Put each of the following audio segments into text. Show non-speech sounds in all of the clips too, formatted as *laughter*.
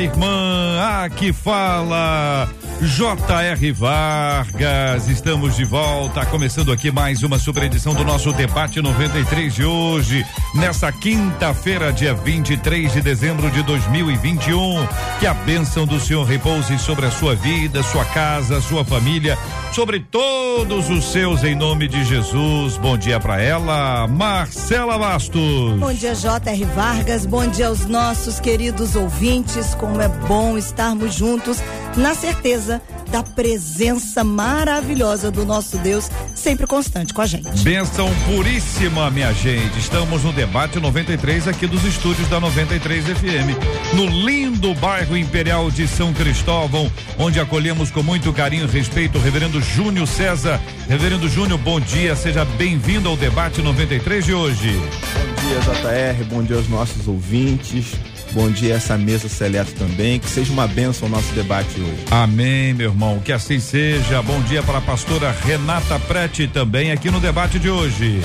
Irmã. Aqui fala J.R. Vargas, estamos de volta, começando aqui mais uma super edição do nosso debate 93 de hoje, nessa quinta-feira, dia 23 de dezembro de 2021. Que a bênção do Senhor repouse sobre a sua vida, sua casa, sua família, sobre todos os seus, em nome de Jesus. Bom dia para ela, Marcela Bastos. Bom dia, J.R. Vargas. Bom dia aos nossos queridos ouvintes. Como é bom estarmos juntos na certeza da presença maravilhosa do nosso Deus, sempre constante com a gente. Benção puríssima, minha gente. Estamos no debate 93 aqui dos estúdios da 93 FM, no lindo bairro Imperial de São Cristóvão, onde acolhemos com muito carinho e respeito o reverendo Júnior César. Reverendo Júnior, bom dia, seja bem-vindo ao debate 93 de hoje. Bom dia, JR, bom dia aos nossos ouvintes. Bom dia a essa mesa seleta também. Que seja uma bênção o nosso debate hoje. Amém, meu irmão. Que assim seja. Bom dia para a pastora Renata Prete também aqui no debate de hoje.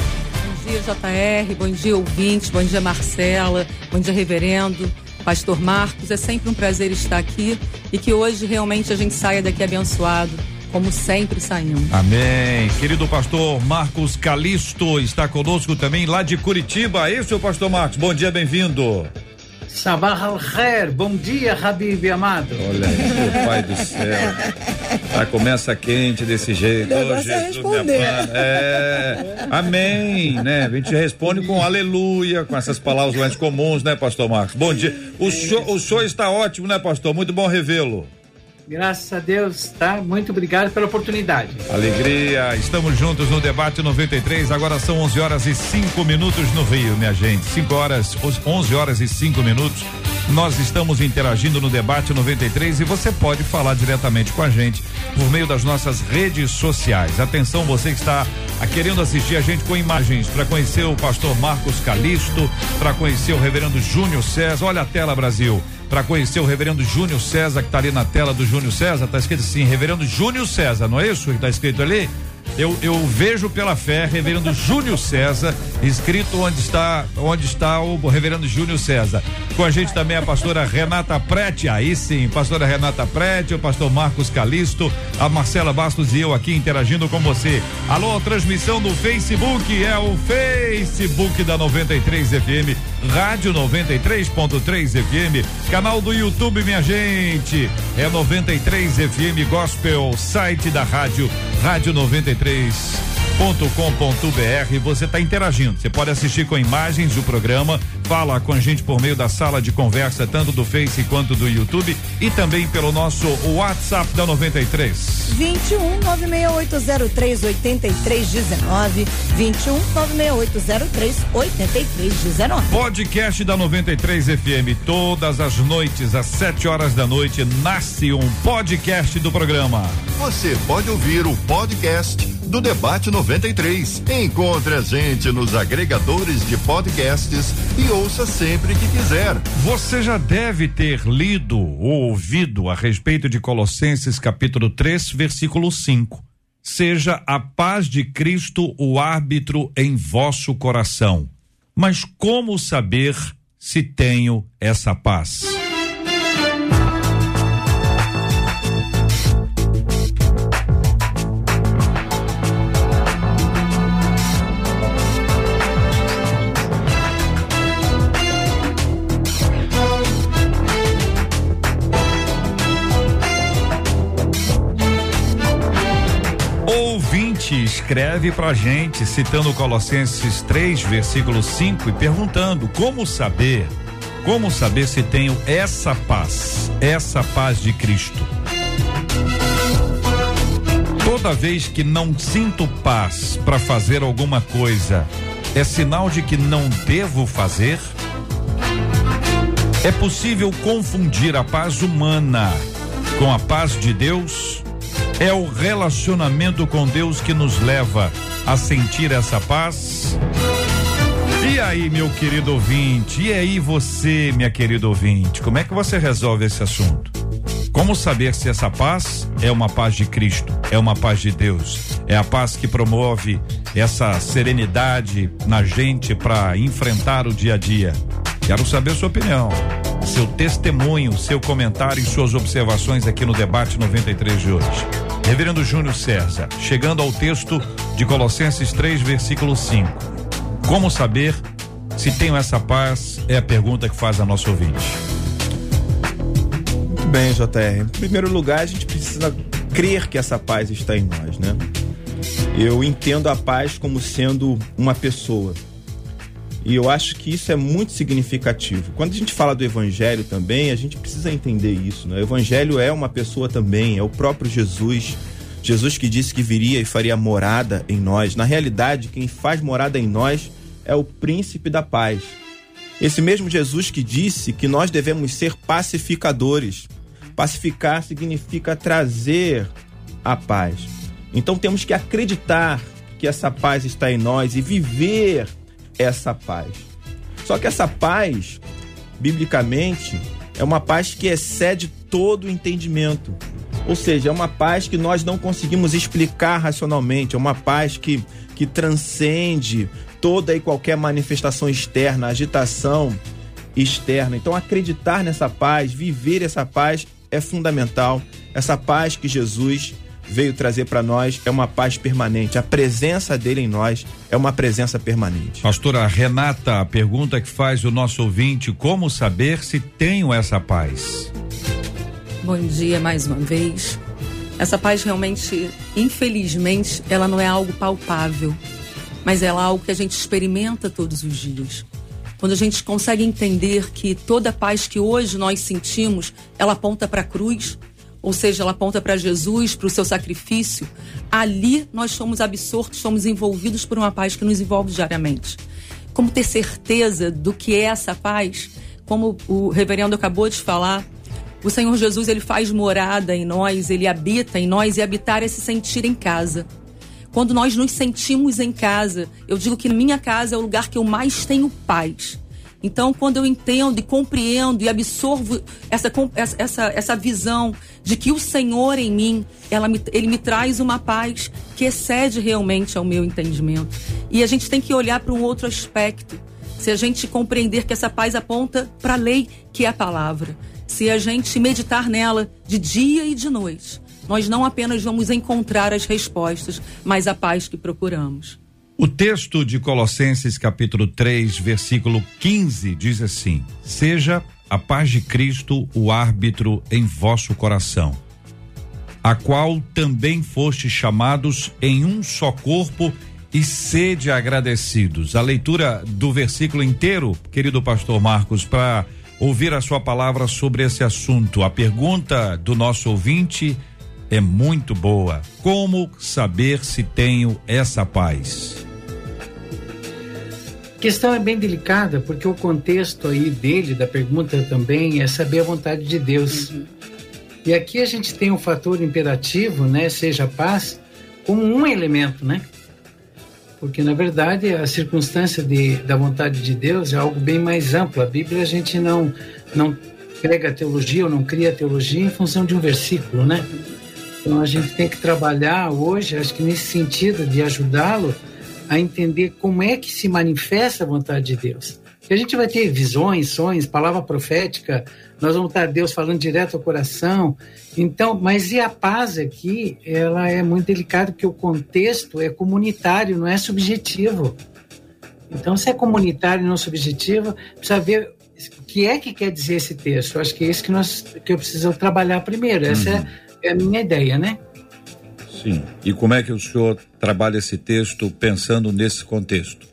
Bom dia, JR. Bom dia, ouvintes. Bom dia, Marcela. Bom dia, reverendo. Pastor Marcos, é sempre um prazer estar aqui e que hoje realmente a gente saia daqui abençoado como sempre saímos. Amém. Querido pastor Marcos Calisto está conosco também lá de Curitiba. É isso, pastor Marcos. Bom dia, bem-vindo. Sabah al-Khair, bom dia, Habib amado. Olha meu pai do céu. Já começa quente desse jeito. O oh, é responder. É, amém, né? A gente responde com aleluia, com essas palavras mais comuns, né, pastor Marcos? Bom dia. O show, o show está ótimo, né, pastor? Muito bom revê-lo. Graças a Deus, tá? Muito obrigado pela oportunidade. Alegria, estamos juntos no debate 93. Agora são 11 horas e 5 minutos no Rio, minha gente. 5 horas, 11 horas e 5 minutos. Nós estamos interagindo no debate 93 e você pode falar diretamente com a gente por meio das nossas redes sociais. Atenção, você que está querendo assistir a gente com imagens para conhecer o pastor Marcos Calisto, para conhecer o reverendo Júnior César. Olha a tela, Brasil para conhecer o reverendo Júnior César, que está ali na tela do Júnior César, tá escrito assim, reverendo Júnior César, não é isso que está escrito ali? Eu, eu vejo pela fé, reverendo *laughs* Júnior César, escrito onde está, onde está o reverendo Júnior César. Com a gente também a pastora Renata Prete, aí sim, pastora Renata Prete, o pastor Marcos Calisto, a Marcela Bastos e eu aqui interagindo com você. Alô, transmissão do Facebook, é o Facebook da 93 FM, Rádio 93.3 FM, canal do YouTube, minha gente, é 93 FM Gospel, site da rádio, Rádio 93 93.com.br. Você está interagindo. Você pode assistir com imagens do programa, fala com a gente por meio da sala de conversa, tanto do Face quanto do YouTube e também pelo nosso WhatsApp da 93. 21 96803 8319. 21 96803 8319. Podcast da 93 FM. Todas as noites, às 7 horas da noite, nasce um podcast do programa. Você pode ouvir o podcast do Debate 93. Encontre a gente nos agregadores de podcasts e ouça sempre que quiser. Você já deve ter lido ou ouvido a respeito de Colossenses capítulo 3, versículo 5. Seja a paz de Cristo o árbitro em vosso coração. Mas como saber se tenho essa paz? Escreve pra gente, citando Colossenses 3, versículo 5, e perguntando: como saber, como saber se tenho essa paz, essa paz de Cristo? Toda vez que não sinto paz para fazer alguma coisa, é sinal de que não devo fazer? É possível confundir a paz humana com a paz de Deus? É o relacionamento com Deus que nos leva a sentir essa paz? E aí, meu querido ouvinte? E aí, você, minha querida ouvinte? Como é que você resolve esse assunto? Como saber se essa paz é uma paz de Cristo, é uma paz de Deus, é a paz que promove essa serenidade na gente para enfrentar o dia a dia? Quero saber sua opinião, seu testemunho, seu comentário e suas observações aqui no debate 93 de hoje. Reverendo Júnior César, chegando ao texto de Colossenses 3, versículo 5. Como saber se tenho essa paz? É a pergunta que faz a nosso ouvinte bem, JR. Em primeiro lugar, a gente precisa crer que essa paz está em nós, né? Eu entendo a paz como sendo uma pessoa. E eu acho que isso é muito significativo. Quando a gente fala do evangelho também, a gente precisa entender isso, né? O evangelho é uma pessoa também, é o próprio Jesus. Jesus que disse que viria e faria morada em nós. Na realidade, quem faz morada em nós é o príncipe da paz. Esse mesmo Jesus que disse que nós devemos ser pacificadores. Pacificar significa trazer a paz. Então temos que acreditar que essa paz está em nós e viver essa paz. Só que essa paz, biblicamente, é uma paz que excede todo o entendimento. Ou seja, é uma paz que nós não conseguimos explicar racionalmente, é uma paz que, que transcende toda e qualquer manifestação externa, agitação externa. Então, acreditar nessa paz, viver essa paz é fundamental. Essa paz que Jesus veio trazer para nós é uma paz permanente. A presença dele em nós é uma presença permanente. Pastora Renata, a pergunta que faz o nosso ouvinte: como saber se tenho essa paz? Bom dia mais uma vez. Essa paz realmente, infelizmente, ela não é algo palpável, mas ela é algo que a gente experimenta todos os dias quando a gente consegue entender que toda a paz que hoje nós sentimos, ela aponta para a cruz, ou seja, ela aponta para Jesus, para o seu sacrifício, ali nós somos absortos, somos envolvidos por uma paz que nos envolve diariamente. Como ter certeza do que é essa paz? Como o reverendo acabou de falar, o Senhor Jesus ele faz morada em nós, ele habita em nós e habitar é se sentir em casa. Quando nós nos sentimos em casa, eu digo que minha casa é o lugar que eu mais tenho paz. Então, quando eu entendo e compreendo e absorvo essa, essa, essa visão de que o Senhor em mim, ela me, ele me traz uma paz que excede realmente ao meu entendimento. E a gente tem que olhar para um outro aspecto. Se a gente compreender que essa paz aponta para a lei, que é a palavra. Se a gente meditar nela de dia e de noite nós não apenas vamos encontrar as respostas, mas a paz que procuramos. O texto de Colossenses, capítulo 3, versículo 15, diz assim: Seja a paz de Cristo o árbitro em vosso coração, a qual também foste chamados em um só corpo e sede agradecidos. A leitura do versículo inteiro, querido pastor Marcos, para ouvir a sua palavra sobre esse assunto. A pergunta do nosso ouvinte é muito boa. Como saber se tenho essa paz? Questão é bem delicada, porque o contexto aí dele, da pergunta também, é saber a vontade de Deus. Uhum. E aqui a gente tem um fator imperativo, né, seja a paz, como um elemento, né? Porque na verdade a circunstância de, da vontade de Deus é algo bem mais amplo. A Bíblia a gente não não prega a teologia ou não cria a teologia em função de um versículo, né? Então a gente tem que trabalhar hoje, acho que nesse sentido de ajudá-lo a entender como é que se manifesta a vontade de Deus. A gente vai ter visões, sonhos, palavra profética, nós vamos estar Deus falando direto ao coração. Então, mas e a paz aqui, ela é muito delicada porque o contexto é comunitário, não é subjetivo. Então, se é comunitário e não subjetivo, precisa ver o que é que quer dizer esse texto. Eu acho que é isso que, nós, que eu preciso trabalhar primeiro. Essa é uhum. é é a minha ideia, né? Sim. E como é que o senhor trabalha esse texto pensando nesse contexto?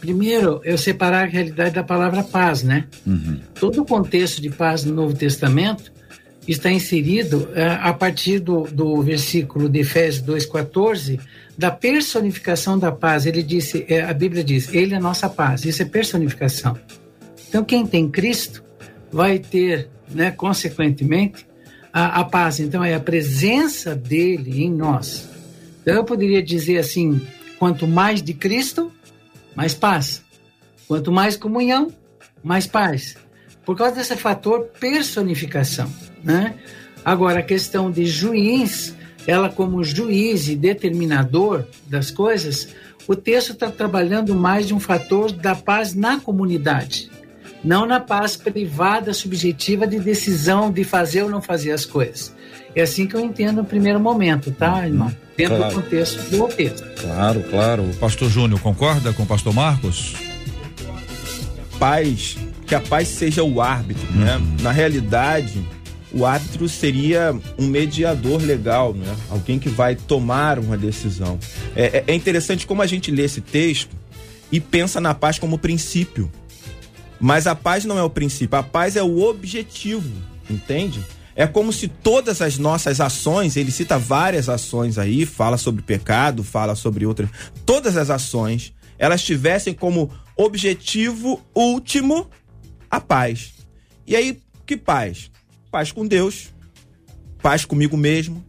Primeiro, eu separar a realidade da palavra paz, né? Uhum. Todo o contexto de paz no Novo Testamento está inserido é, a partir do, do versículo de Efésios 2,14, da personificação da paz. Ele disse, é, a Bíblia diz, ele é nossa paz. Isso é personificação. Então, quem tem Cristo vai ter, né, consequentemente, a, a paz. Então, é a presença dele em nós. Então, eu poderia dizer assim: quanto mais de Cristo, mais paz. Quanto mais comunhão, mais paz. Por causa desse fator personificação. Né? Agora, a questão de juiz, ela como juiz e determinador das coisas, o texto está trabalhando mais de um fator da paz na comunidade, não na paz privada, subjetiva de decisão de fazer ou não fazer as coisas. É assim que eu entendo no primeiro momento, tá, irmão? Dentro claro. do contexto do texto. Claro, claro. O pastor Júnior concorda com o pastor Marcos? Paz, que a paz seja o árbitro, né? uhum. né? Na realidade, o árbitro seria um mediador legal, né? Alguém que vai tomar uma decisão. É, é, é interessante como a gente lê esse texto e pensa na paz como princípio. Mas a paz não é o princípio, a paz é o objetivo, entende? É como se todas as nossas ações, ele cita várias ações aí, fala sobre pecado, fala sobre outras. Todas as ações, elas tivessem como objetivo último a paz. E aí, que paz? Paz com Deus, paz comigo mesmo,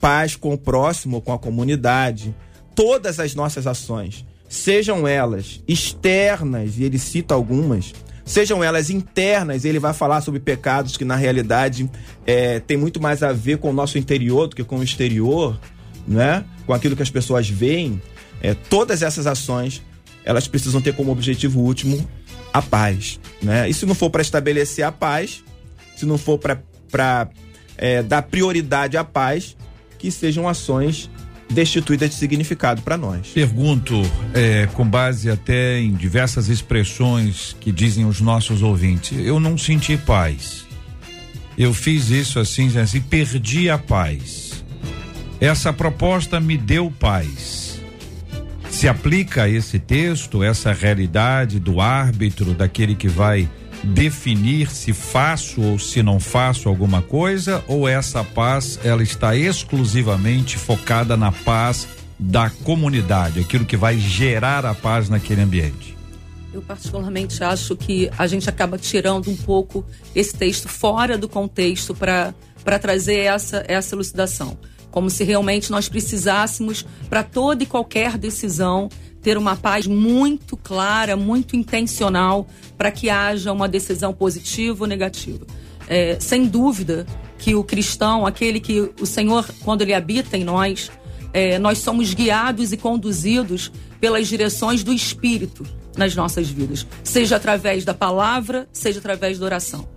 paz com o próximo, com a comunidade. Todas as nossas ações, sejam elas externas, e ele cita algumas, sejam elas internas, ele vai falar sobre pecados que na realidade é, tem muito mais a ver com o nosso interior do que com o exterior, né? com aquilo que as pessoas veem. É, todas essas ações elas precisam ter como objetivo último a paz. Né? E se não for para estabelecer a paz, se não for para é, dar prioridade à paz, que sejam ações destituídas de significado para nós. Pergunto, é, com base até em diversas expressões que dizem os nossos ouvintes, eu não senti paz. Eu fiz isso assim, assim, perdi a paz. Essa proposta me deu paz. Se aplica a esse texto, essa realidade do árbitro, daquele que vai definir se faço ou se não faço alguma coisa ou essa paz ela está exclusivamente focada na paz da comunidade, aquilo que vai gerar a paz naquele ambiente? Eu particularmente acho que a gente acaba tirando um pouco esse texto fora do contexto para para trazer essa essa elucidação, como se realmente nós precisássemos para toda e qualquer decisão ter uma paz muito clara, muito intencional, para que haja uma decisão positiva ou negativa. É, sem dúvida que o cristão, aquele que o Senhor, quando ele habita em nós, é, nós somos guiados e conduzidos pelas direções do Espírito nas nossas vidas, seja através da palavra, seja através da oração.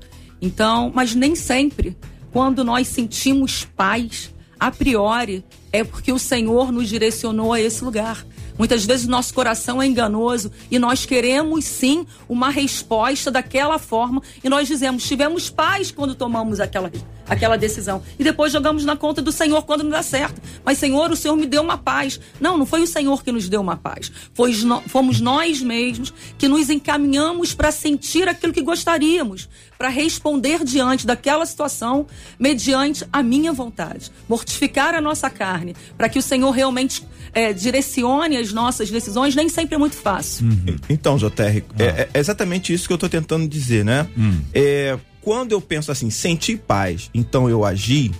Então, mas nem sempre, quando nós sentimos paz, a priori, é porque o Senhor nos direcionou a esse lugar. Muitas vezes o nosso coração é enganoso e nós queremos sim uma resposta daquela forma e nós dizemos, tivemos paz quando tomamos aquela, aquela decisão e depois jogamos na conta do Senhor quando não dá certo. Mas Senhor, o Senhor me deu uma paz. Não, não foi o Senhor que nos deu uma paz. Foi, fomos nós mesmos que nos encaminhamos para sentir aquilo que gostaríamos, para responder diante daquela situação mediante a minha vontade. Mortificar a nossa carne, para que o Senhor realmente é, direcione as nossas decisões, nem sempre é muito fácil. Uhum. Então, JR, é, ah. é, é, exatamente isso que eu estou tentando dizer, né? Uhum. É, quando eu penso assim, senti paz, então eu agi,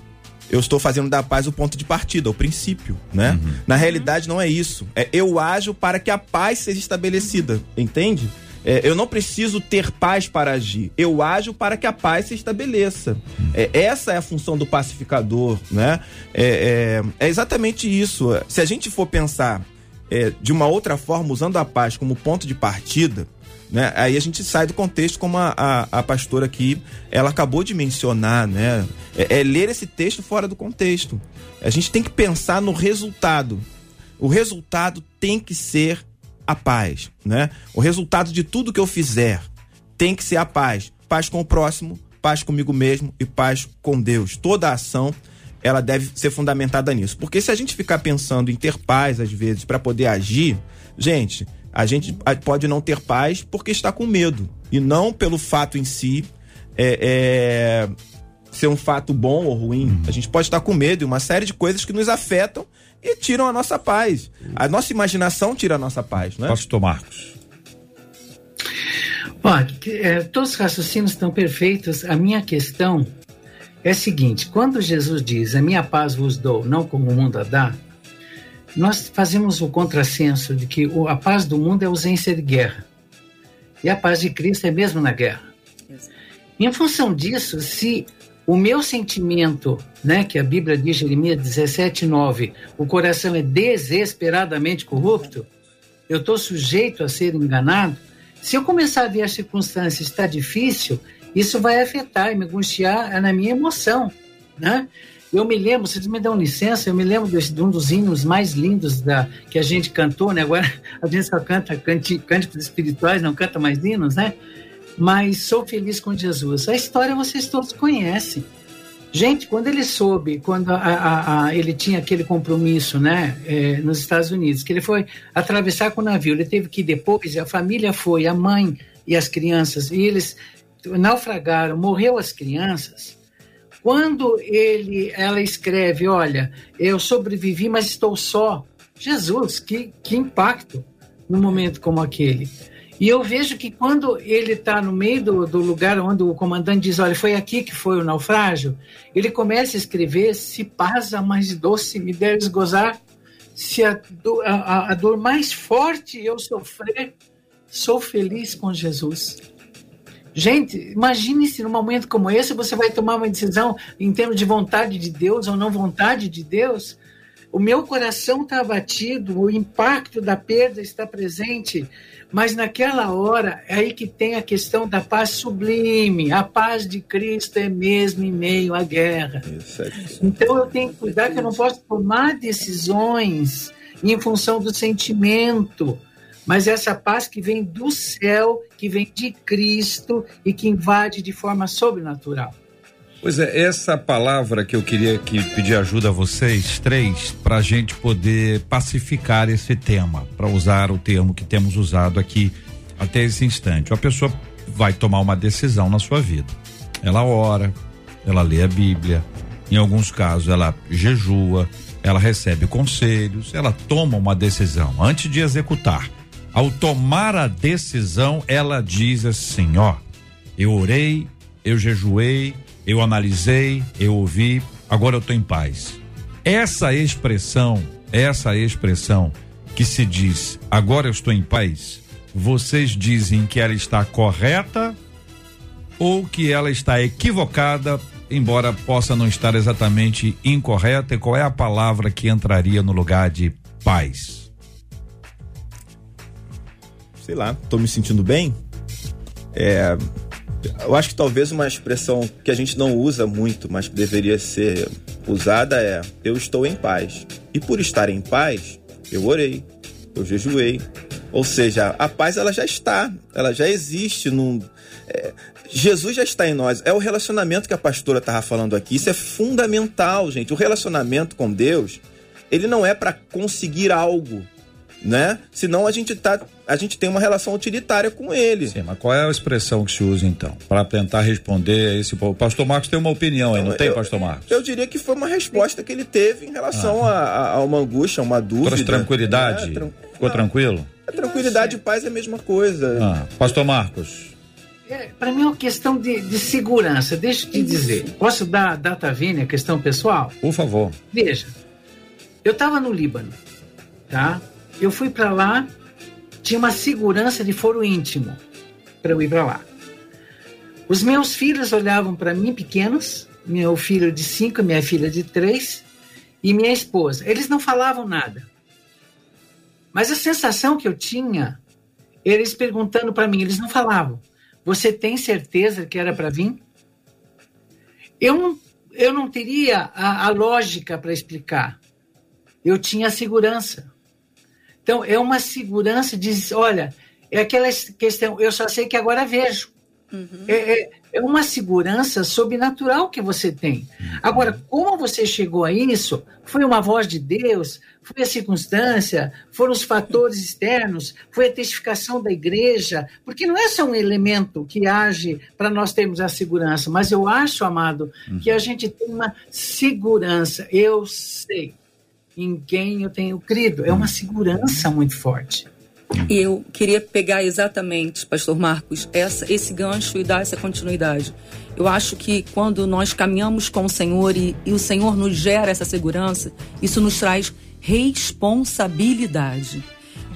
eu estou fazendo da paz o ponto de partida, o princípio, né? Uhum. Na realidade não é isso. É eu ajo para que a paz seja estabelecida, entende? É, eu não preciso ter paz para agir. Eu ajo para que a paz se estabeleça. É, essa é a função do pacificador, né? É, é, é exatamente isso. Se a gente for pensar é, de uma outra forma, usando a paz como ponto de partida, né? Aí a gente sai do contexto como a, a, a pastora aqui, ela acabou de mencionar, né? É, é, ler esse texto fora do contexto. A gente tem que pensar no resultado. O resultado tem que ser a paz, né? O resultado de tudo que eu fizer tem que ser a paz. Paz com o próximo, paz comigo mesmo e paz com Deus. Toda ação ela deve ser fundamentada nisso. Porque se a gente ficar pensando em ter paz às vezes para poder agir, gente, a gente pode não ter paz porque está com medo e não pelo fato em si é, é, ser um fato bom ou ruim. Uhum. A gente pode estar com medo e uma série de coisas que nos afetam e tiram a nossa paz. A nossa imaginação tira a nossa paz, né? Pastor Marcos. Olha, é, todos os raciocínios estão perfeitos. A minha questão é a seguinte: quando Jesus diz, a minha paz vos dou, não como o mundo a dá, nós fazemos o contrassenso de que a paz do mundo é ausência de guerra. E a paz de Cristo é mesmo na guerra. Em função disso, se o meu sentimento, né, que a Bíblia diz, Jeremias 17, 9, o coração é desesperadamente corrupto, eu estou sujeito a ser enganado. Se eu começar a ver a circunstância está difícil, isso vai afetar e me angustiar na minha emoção, né? Eu me lembro, vocês me dão licença, eu me lembro de, de um dos hinos mais lindos da, que a gente cantou, né? Agora *laughs* a gente só canta cânticos espirituais, não canta mais hinos, né? Mas sou feliz com Jesus. A história vocês todos conhecem. Gente, quando ele soube, quando a, a, a, ele tinha aquele compromisso, né, é, nos Estados Unidos, que ele foi atravessar com o navio, ele teve que ir depois, a família foi, a mãe e as crianças, e eles naufragaram, morreu as crianças. Quando ele, ela escreve, olha, eu sobrevivi, mas estou só. Jesus, que, que impacto num momento como aquele. E eu vejo que quando ele está no meio do, do, lugar onde o comandante diz, olha, foi aqui que foi o naufrágio, ele começa a escrever, se passa mais doce me deres gozar, se a, a, a dor mais forte eu sofrer, sou feliz com Jesus. Gente, imagine se num momento como esse você vai tomar uma decisão em termos de vontade de Deus ou não vontade de Deus. O meu coração está abatido, o impacto da perda está presente, mas naquela hora é aí que tem a questão da paz sublime. A paz de Cristo é mesmo em meio à guerra. Então eu tenho que cuidar que eu não posso tomar decisões em função do sentimento mas essa paz que vem do céu, que vem de Cristo e que invade de forma sobrenatural. Pois é, essa palavra que eu queria que pedir ajuda a vocês três para a gente poder pacificar esse tema, para usar o termo que temos usado aqui até esse instante. A pessoa vai tomar uma decisão na sua vida. Ela ora, ela lê a Bíblia, em alguns casos ela jejua, ela recebe conselhos, ela toma uma decisão antes de executar. Ao tomar a decisão, ela diz assim: ó, eu orei, eu jejuei, eu analisei, eu ouvi, agora eu estou em paz. Essa expressão, essa expressão que se diz agora eu estou em paz, vocês dizem que ela está correta ou que ela está equivocada, embora possa não estar exatamente incorreta? E qual é a palavra que entraria no lugar de paz? Sei lá, tô me sentindo bem. É, eu acho que talvez uma expressão que a gente não usa muito, mas que deveria ser usada é: eu estou em paz. E por estar em paz, eu orei, eu jejuei. Ou seja, a paz ela já está, ela já existe. Num, é, Jesus já está em nós. É o relacionamento que a pastora estava falando aqui. Isso é fundamental, gente. O relacionamento com Deus, ele não é para conseguir algo né? Senão a gente tá, a gente tem uma relação utilitária com ele. Sim, mas qual é a expressão que se usa então para tentar responder a esse povo? Pastor Marcos tem uma opinião aí, não, não tem, eu, Pastor Marcos? Eu diria que foi uma resposta que ele teve em relação ah. a, a, uma angústia, uma dúvida. Trouxe tranquilidade? Né? Ficou tranquilo? A tranquilidade e paz é a mesma coisa. Ah, Pastor Marcos. É, para mim é uma questão de, de segurança. Deixa eu te dizer. Posso dar data vênia, questão pessoal? Por favor. Veja, eu estava no Líbano, tá? Eu fui para lá, tinha uma segurança de foro íntimo para eu ir para lá. Os meus filhos olhavam para mim pequenos, meu filho de cinco, minha filha de três e minha esposa. Eles não falavam nada. Mas a sensação que eu tinha, eles perguntando para mim, eles não falavam. Você tem certeza que era para vir? Eu não, eu não teria a, a lógica para explicar. Eu tinha a segurança. Então, é uma segurança de, olha, é aquela questão, eu só sei que agora vejo. Uhum. É, é, é, uma segurança sobrenatural que você tem. Agora, como você chegou a isso? Foi uma voz de Deus? Foi a circunstância? Foram os fatores *laughs* externos? Foi a testificação da igreja? Porque não é só um elemento que age para nós termos a segurança, mas eu acho, amado, uhum. que a gente tem uma segurança. Eu sei em quem eu tenho crido. É uma segurança muito forte. E eu queria pegar exatamente, Pastor Marcos, essa, esse gancho e dar essa continuidade. Eu acho que quando nós caminhamos com o Senhor e, e o Senhor nos gera essa segurança, isso nos traz responsabilidade.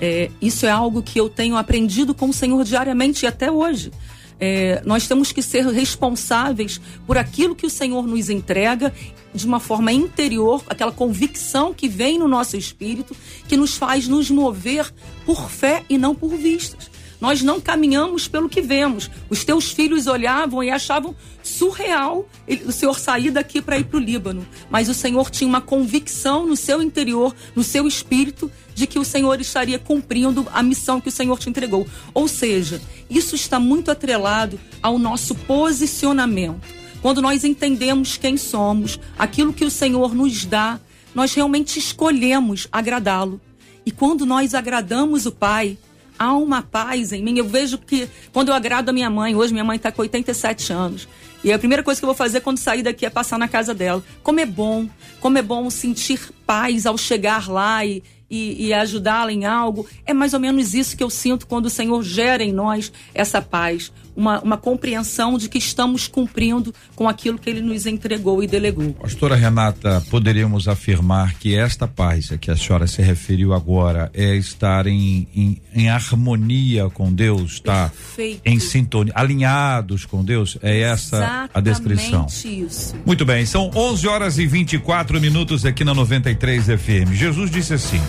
É, isso é algo que eu tenho aprendido com o Senhor diariamente e até hoje. É, nós temos que ser responsáveis por aquilo que o Senhor nos entrega de uma forma interior, aquela convicção que vem no nosso espírito, que nos faz nos mover por fé e não por vistas. Nós não caminhamos pelo que vemos. Os teus filhos olhavam e achavam surreal o Senhor sair daqui para ir para o Líbano. Mas o Senhor tinha uma convicção no seu interior, no seu espírito, de que o Senhor estaria cumprindo a missão que o Senhor te entregou. Ou seja, isso está muito atrelado ao nosso posicionamento. Quando nós entendemos quem somos, aquilo que o Senhor nos dá, nós realmente escolhemos agradá-lo. E quando nós agradamos o Pai, há uma paz em mim. Eu vejo que quando eu agrado a minha mãe, hoje minha mãe está com 87 anos, e a primeira coisa que eu vou fazer quando sair daqui é passar na casa dela. Como é bom, como é bom sentir paz ao chegar lá e, e, e ajudá-la em algo. É mais ou menos isso que eu sinto quando o Senhor gera em nós essa paz uma, uma compreensão de que estamos cumprindo com aquilo que ele nos entregou e delegou. Pastora Renata, poderíamos afirmar que esta paz a que a senhora se referiu agora é estar em, em, em harmonia com Deus, tá? Perfeito. Em sintonia, alinhados com Deus? É essa Exatamente a descrição. isso. Muito bem, são 11 horas e 24 minutos aqui na 93 FM. Jesus disse assim: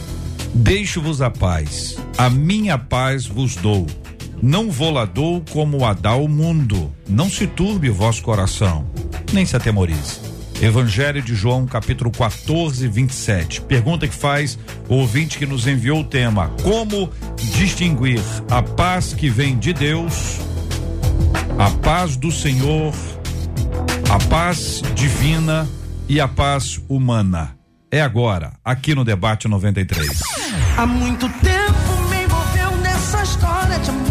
Deixo-vos a paz, a minha paz vos dou. Não vou como a dá o mundo. Não se turbe o vosso coração, nem se atemorize. Evangelho de João, capítulo 14, 27. Pergunta que faz o ouvinte que nos enviou o tema: Como distinguir a paz que vem de Deus, a paz do Senhor, a paz divina e a paz humana? É agora, aqui no Debate 93. Há muito tempo me envolveu nessa história de amor.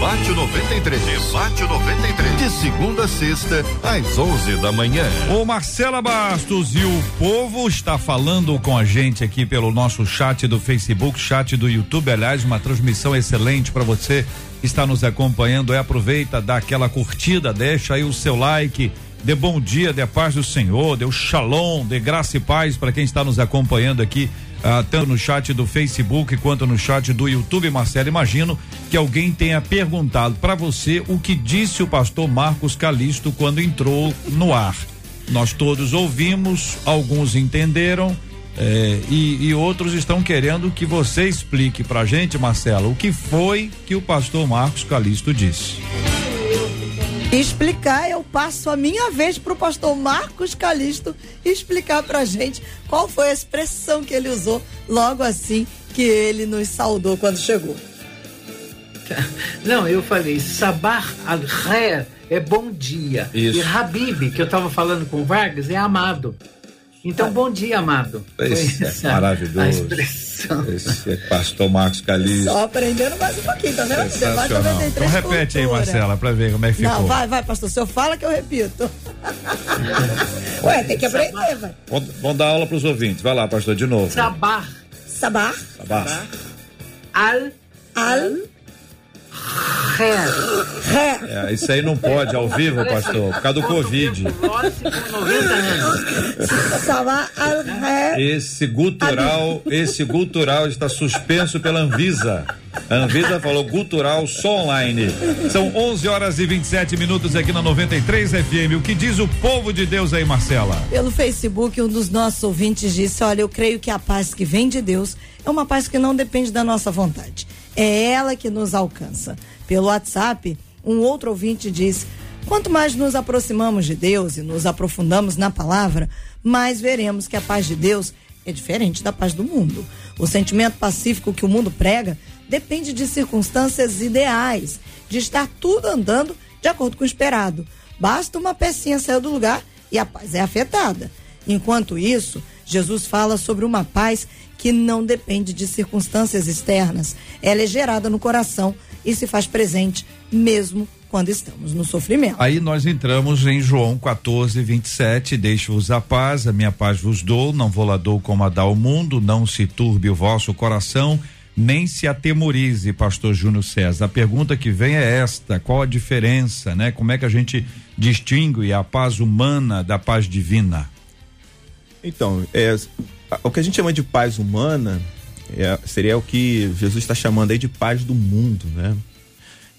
Debate 93. Debate 93. De segunda a sexta, às 11 da manhã. Ô Marcela Bastos e o povo está falando com a gente aqui pelo nosso chat do Facebook, chat do YouTube, aliás, uma transmissão excelente para você que está nos acompanhando. É aproveita, dá aquela curtida, deixa aí o seu like, dê bom dia, dê paz do Senhor, dê o shalom, dê graça e paz para quem está nos acompanhando aqui ah, tanto no chat do Facebook quanto no chat do YouTube, Marcelo. Imagino que alguém tenha perguntado para você o que disse o pastor Marcos Calisto quando entrou no ar. Nós todos ouvimos, alguns entenderam. eh, e, e outros estão querendo que você explique pra gente, Marcelo, o que foi que o pastor Marcos Calisto disse. Explicar, eu passo a minha vez pro pastor Marcos Calisto explicar pra gente qual foi a expressão que ele usou logo assim que ele nos saudou quando chegou. Não, eu falei, Sabah al-Khair é bom dia. Isso. E Habib, que eu estava falando com o Vargas, é amado. Então, bom dia, amado. Esse é maravilhoso. A expressão. Esse é pastor Marcos Calisto. Só aprendendo mais um pouquinho, tá vendo? Sensacional. 93 Então repete aí, cultura. Marcela, pra ver como é que ficou. Não, vai, vai, pastor. O senhor fala que eu repito. *laughs* Ué, tem que aprender, vai. Vamos, dar aula para os ouvintes. Vai lá, pastor, de novo. Sabah Sabá, Sabá. al-Khair. al, ré. É, isso aí não pode ao vivo, pastor, por causa do Covid. Próximo 90 anos. Sabá, al, ré. Esse gutural, esse gutural está suspenso pela Anvisa. A Anvisa falou gutural só online. São 11 horas e 27 minutos aqui na 93 FM. O que diz o povo de Deus aí, Marcela? Pelo Facebook, um dos nossos ouvintes disse: Olha, eu creio que a paz que vem de Deus é uma paz que não depende da nossa vontade. É ela que nos alcança. Pelo WhatsApp, um outro ouvinte disse: Quanto mais nos aproximamos de Deus e nos aprofundamos na palavra, mais veremos que a paz de Deus é diferente da paz do mundo. O sentimento pacífico que o mundo prega depende de circunstâncias ideais, de estar tudo andando de acordo com o esperado. Basta uma pecinha sair do lugar e a paz é afetada. Enquanto isso, Jesus fala sobre uma paz que não depende de circunstâncias externas. Ela é gerada no coração e se faz presente mesmo quando estamos no sofrimento. Aí nós entramos em João 14, 27. Deixe-vos a paz, a minha paz vos dou, não vou lá dou como a dá o mundo, não se turbe o vosso coração, nem se atemorize, pastor Júnior César. A pergunta que vem é esta: qual a diferença, né? Como é que a gente distingue a paz humana da paz divina? Então, é, o que a gente chama de paz humana é, seria o que Jesus está chamando aí de paz do mundo, né?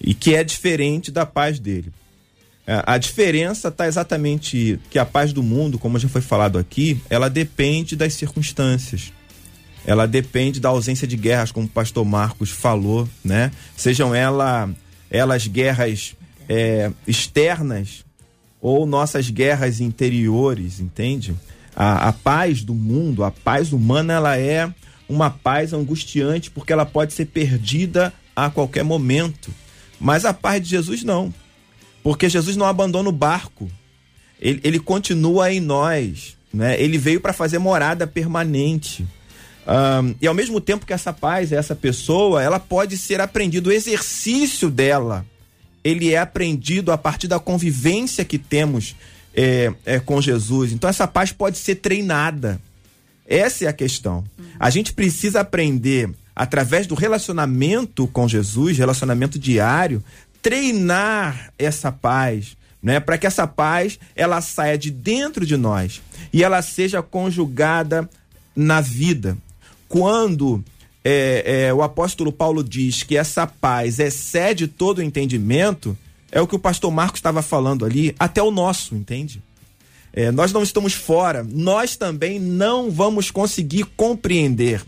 e que é diferente da paz dele. É, a diferença está exatamente que a paz do mundo, como já foi falado aqui, ela depende das circunstâncias. Ela depende da ausência de guerras, como o pastor Marcos falou, né? Sejam ela, elas guerras é, externas ou nossas guerras interiores, entende? A, a paz do mundo, a paz humana, ela é uma paz angustiante porque ela pode ser perdida a qualquer momento. Mas a paz de Jesus não. Porque Jesus não abandona o barco. Ele, ele continua em nós. Né? Ele veio para fazer morada permanente. Um, e ao mesmo tempo que essa paz, essa pessoa, ela pode ser aprendido, o exercício dela, ele é aprendido a partir da convivência que temos é, é, com Jesus. Então essa paz pode ser treinada. Essa é a questão. A gente precisa aprender através do relacionamento com Jesus, relacionamento diário, treinar essa paz, né, para que essa paz ela saia de dentro de nós e ela seja conjugada na vida. Quando é, é, o apóstolo Paulo diz que essa paz excede todo o entendimento, é o que o pastor Marcos estava falando ali, até o nosso, entende? É, nós não estamos fora, nós também não vamos conseguir compreender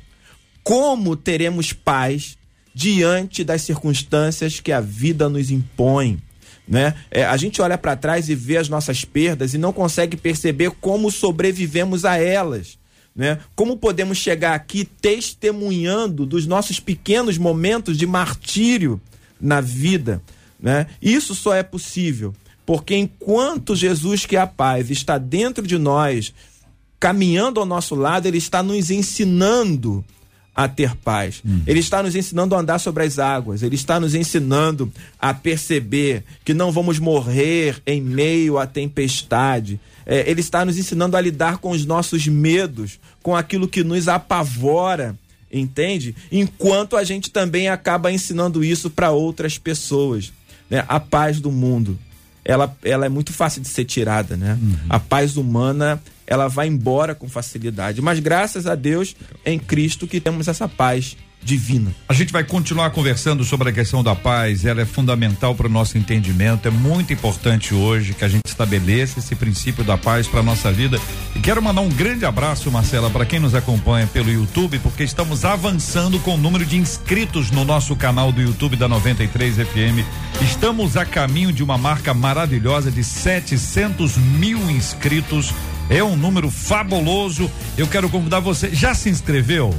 como teremos paz diante das circunstâncias que a vida nos impõe? Né? É, a gente olha para trás e vê as nossas perdas e não consegue perceber como sobrevivemos a elas. Né? Como podemos chegar aqui testemunhando dos nossos pequenos momentos de martírio na vida? Né? Isso só é possível porque enquanto Jesus, que é a paz, está dentro de nós, caminhando ao nosso lado, ele está nos ensinando a ter paz. Hum. Ele está nos ensinando a andar sobre as águas. Ele está nos ensinando a perceber que não vamos morrer em meio à tempestade. É, ele está nos ensinando a lidar com os nossos medos, com aquilo que nos apavora, entende? Enquanto a gente também acaba ensinando isso para outras pessoas. Né? A paz do mundo. Ela, ela é muito fácil de ser tirada, né? Uhum. A paz humana ela vai embora com facilidade. Mas graças a Deus, em Cristo, que temos essa paz divina. A gente vai continuar conversando sobre a questão da paz, ela é fundamental para o nosso entendimento, é muito importante hoje que a gente estabeleça esse princípio da paz para nossa vida. E quero mandar um grande abraço, Marcela, para quem nos acompanha pelo YouTube, porque estamos avançando com o número de inscritos no nosso canal do YouTube da 93 FM. Estamos a caminho de uma marca maravilhosa de 700 mil inscritos é um número fabuloso. Eu quero convidar você. Já se inscreveu?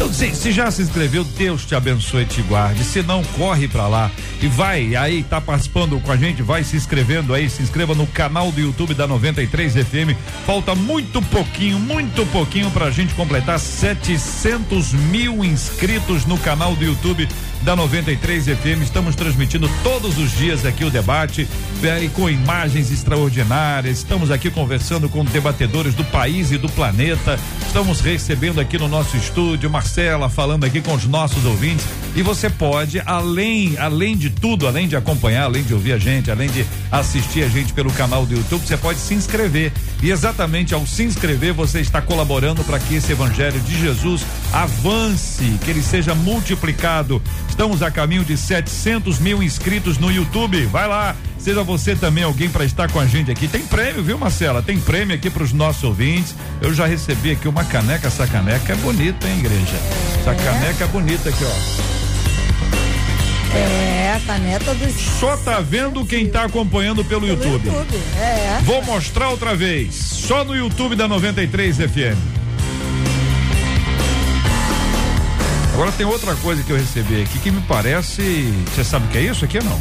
Então, se, se, já se inscreveu, Deus te abençoe e te guarde. Se não, corre para lá e vai aí, tá participando com a gente, vai se inscrevendo aí, se inscreva no canal do YouTube da 93 FM. Falta muito pouquinho, muito pouquinho pra gente completar 700 mil inscritos no canal do YouTube da 93 FM. Estamos transmitindo todos os dias aqui o debate é, com imagens extraordinárias. Estamos aqui conversando com debatedores do país e do planeta. Estamos recebendo aqui no nosso estúdio Marcela falando aqui com os nossos ouvintes. E você pode, além, além de tudo, além de acompanhar, além de ouvir a gente, além de assistir a gente pelo canal do YouTube, você pode se inscrever. E exatamente ao se inscrever, você está colaborando para que esse evangelho de Jesus avance, que ele seja multiplicado Estamos a caminho de 700 mil inscritos no YouTube. Vai lá, seja você também alguém para estar com a gente aqui. Tem prêmio, viu, Marcela? Tem prêmio aqui para os nossos ouvintes. Eu já recebi aqui uma caneca. Essa caneca é bonita, hein, igreja? Essa caneca é bonita aqui, ó. É, a caneta dos. Só tá vendo quem tá acompanhando pelo, pelo YouTube. YouTube. É. Vou mostrar outra vez. Só no YouTube da 93 FM. Agora tem outra coisa que eu recebi aqui que me parece. Você sabe o que é isso aqui ou não?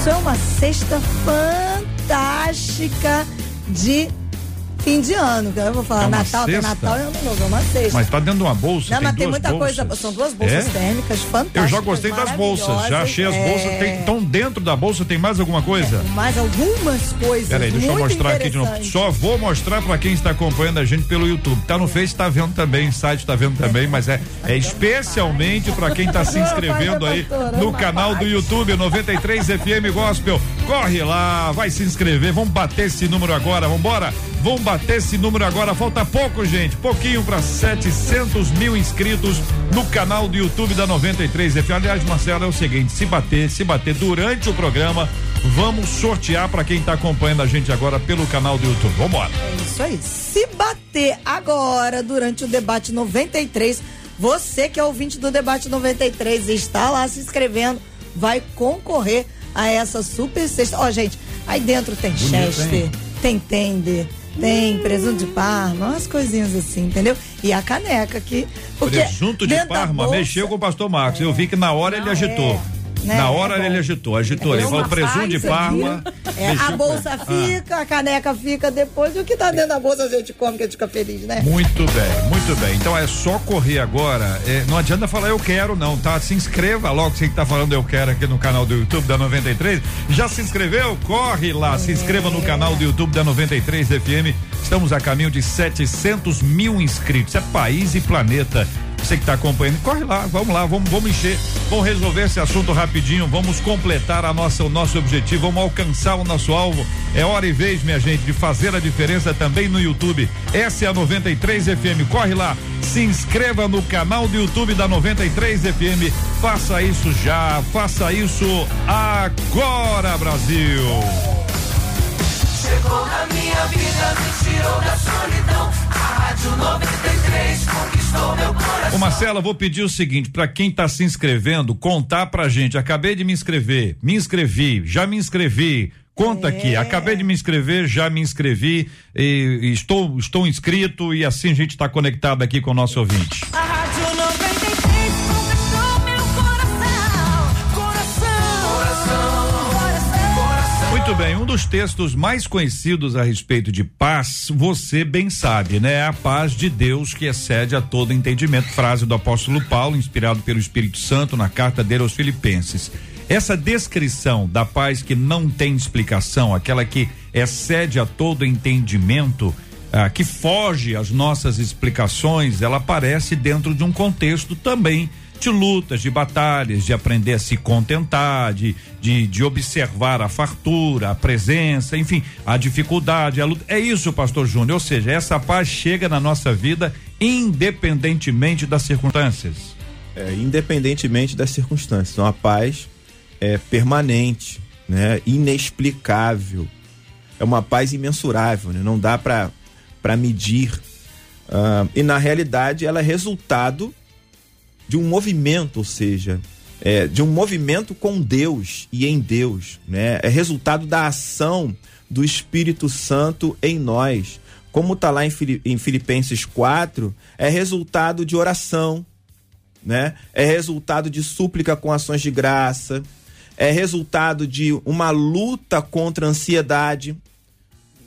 Isso é uma cesta fantástica de fim de ano. que Eu vou falar É Natal, tem cesta? Natal e Ano Novo, é uma sexta. Mas tá dentro de uma bolsa. Não, tem mas tem muita bolsas. coisa. São duas bolsas É? térmicas fantásticas. Eu já gostei das bolsas. Já achei as bolsas. É. Tem, então, dentro da bolsa tem mais alguma coisa? Mais algumas coisas. Peraí, deixa eu mostrar aqui de novo. Só vou mostrar pra quem está acompanhando a gente pelo YouTube. Tá no Face, tá vendo também, site tá vendo também, mas é, é especialmente pra quem tá se inscrevendo aí no canal do YouTube 93 FM Gospel. Corre lá, vai se inscrever. Vamos bater esse número agora, vambora? Vamos bater esse número agora. Falta pouco, gente. Pouquinho pra 700 mil inscritos no canal do YouTube da 93 FM. Aliás, Marcelo, é o seguinte: se bater, se bater durante o programa, vamos sortear pra quem tá acompanhando a gente agora pelo canal do YouTube. Vambora. É isso aí. Se bater agora, durante o debate 93, você que é ouvinte do debate 93 e está lá se inscrevendo, vai concorrer a essa super sexta. Ó, gente, aí dentro tem Bonito, Chester, hein? tem tender, tem presunto de parma, umas coisinhas assim, entendeu? E a caneca aqui. Presunto de Parma bolsa- mexeu com o pastor Marcos. Eu vi que na hora ele agitou. é, né? Na hora É ele agitou, agitou. Ele Deu falou presunto de Parma. É, a bolsa Ah. fica, a caneca fica depois. E o que tá dentro da bolsa a gente come, que a gente fica feliz, né? Muito bem, muito bem. Então é só correr agora. É, não adianta falar eu quero, não, tá? Se inscreva logo você que tá falando eu quero aqui no canal do YouTube da 93. Já se inscreveu? Corre lá, se inscreva no canal do YouTube da 93 FM. Estamos a caminho de 700 mil inscritos. É país e planeta. Você que está acompanhando, corre lá, vamos lá, vamos, vamos encher, vamos resolver esse assunto rapidinho, vamos completar a nossa, o nosso objetivo, vamos alcançar o nosso alvo. É hora e vez, minha gente, de fazer a diferença também no YouTube. Essa é a 93 FM. Corre lá, se inscreva no canal do YouTube da 93 FM. Faça isso já, faça isso agora, Brasil. Chegou na minha vida, me tirou da solidão. A Rádio 93 conquistou meu coração. Ô Marcela, vou pedir o seguinte, pra quem tá se inscrevendo, contar pra gente. Acabei de me inscrever, me inscrevi, já me inscrevi. Conta aqui, acabei de me inscrever, já me inscrevi, e, e estou, estou inscrito e assim a gente está conectado aqui com o nosso ouvinte. A Muito bem, um dos textos mais conhecidos a respeito de paz, você bem sabe, né? É a paz de Deus que excede a todo entendimento. Frase do apóstolo Paulo, inspirado pelo Espírito Santo na carta dele aos Filipenses. Essa descrição da paz que não tem explicação, aquela que excede a todo entendimento, ah, que foge às nossas explicações, ela aparece dentro de um contexto também de lutas, de batalhas, de aprender a se contentar, de, de, de observar a fartura, a presença, enfim, a dificuldade, a luta. É isso, pastor Júnior. Ou seja, essa paz chega na nossa vida independentemente das circunstâncias. É, independentemente das circunstâncias. Então a paz é permanente, né? Inexplicável. É uma paz imensurável, né? Não dá para medir. Ah, e na realidade ela é resultado de um movimento, ou seja, é, de um movimento com Deus e em Deus, né? É resultado da ação do Espírito Santo em nós. Como está lá em, Fili- em Filipenses 4, é resultado de oração, né? É resultado de súplica com ações de graça, é resultado de uma luta contra a ansiedade,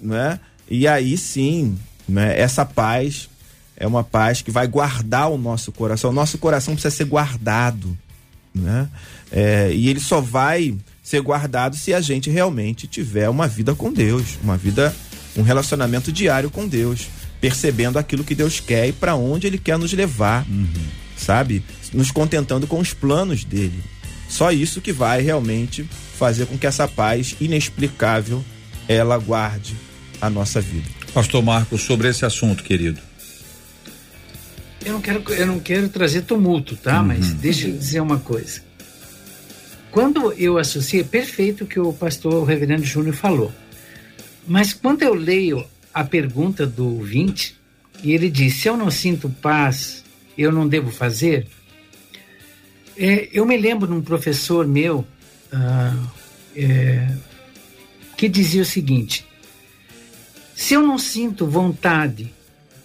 né? E aí sim, né? Essa paz é uma paz que vai guardar o nosso coração. O nosso coração precisa ser guardado, né? É, e ele só vai ser guardado se a gente realmente tiver uma vida com Deus, uma vida, um relacionamento diário com Deus, percebendo aquilo que Deus quer e para onde Ele quer nos levar, sabe? Nos contentando com os planos dele. Só isso que vai realmente fazer com que essa paz inexplicável ela guarde a nossa vida. Pastor Marcos, sobre esse assunto, querido. Eu não quero, eu não quero trazer tumulto, tá? Mas deixa eu dizer uma coisa. Quando eu associo, é perfeito o que o pastor reverendo Júnior falou. Mas quando eu leio a pergunta do ouvinte, e ele diz: se eu não sinto paz, eu não devo fazer. É, eu me lembro de um professor meu ah, é, que dizia o seguinte: se eu não sinto vontade,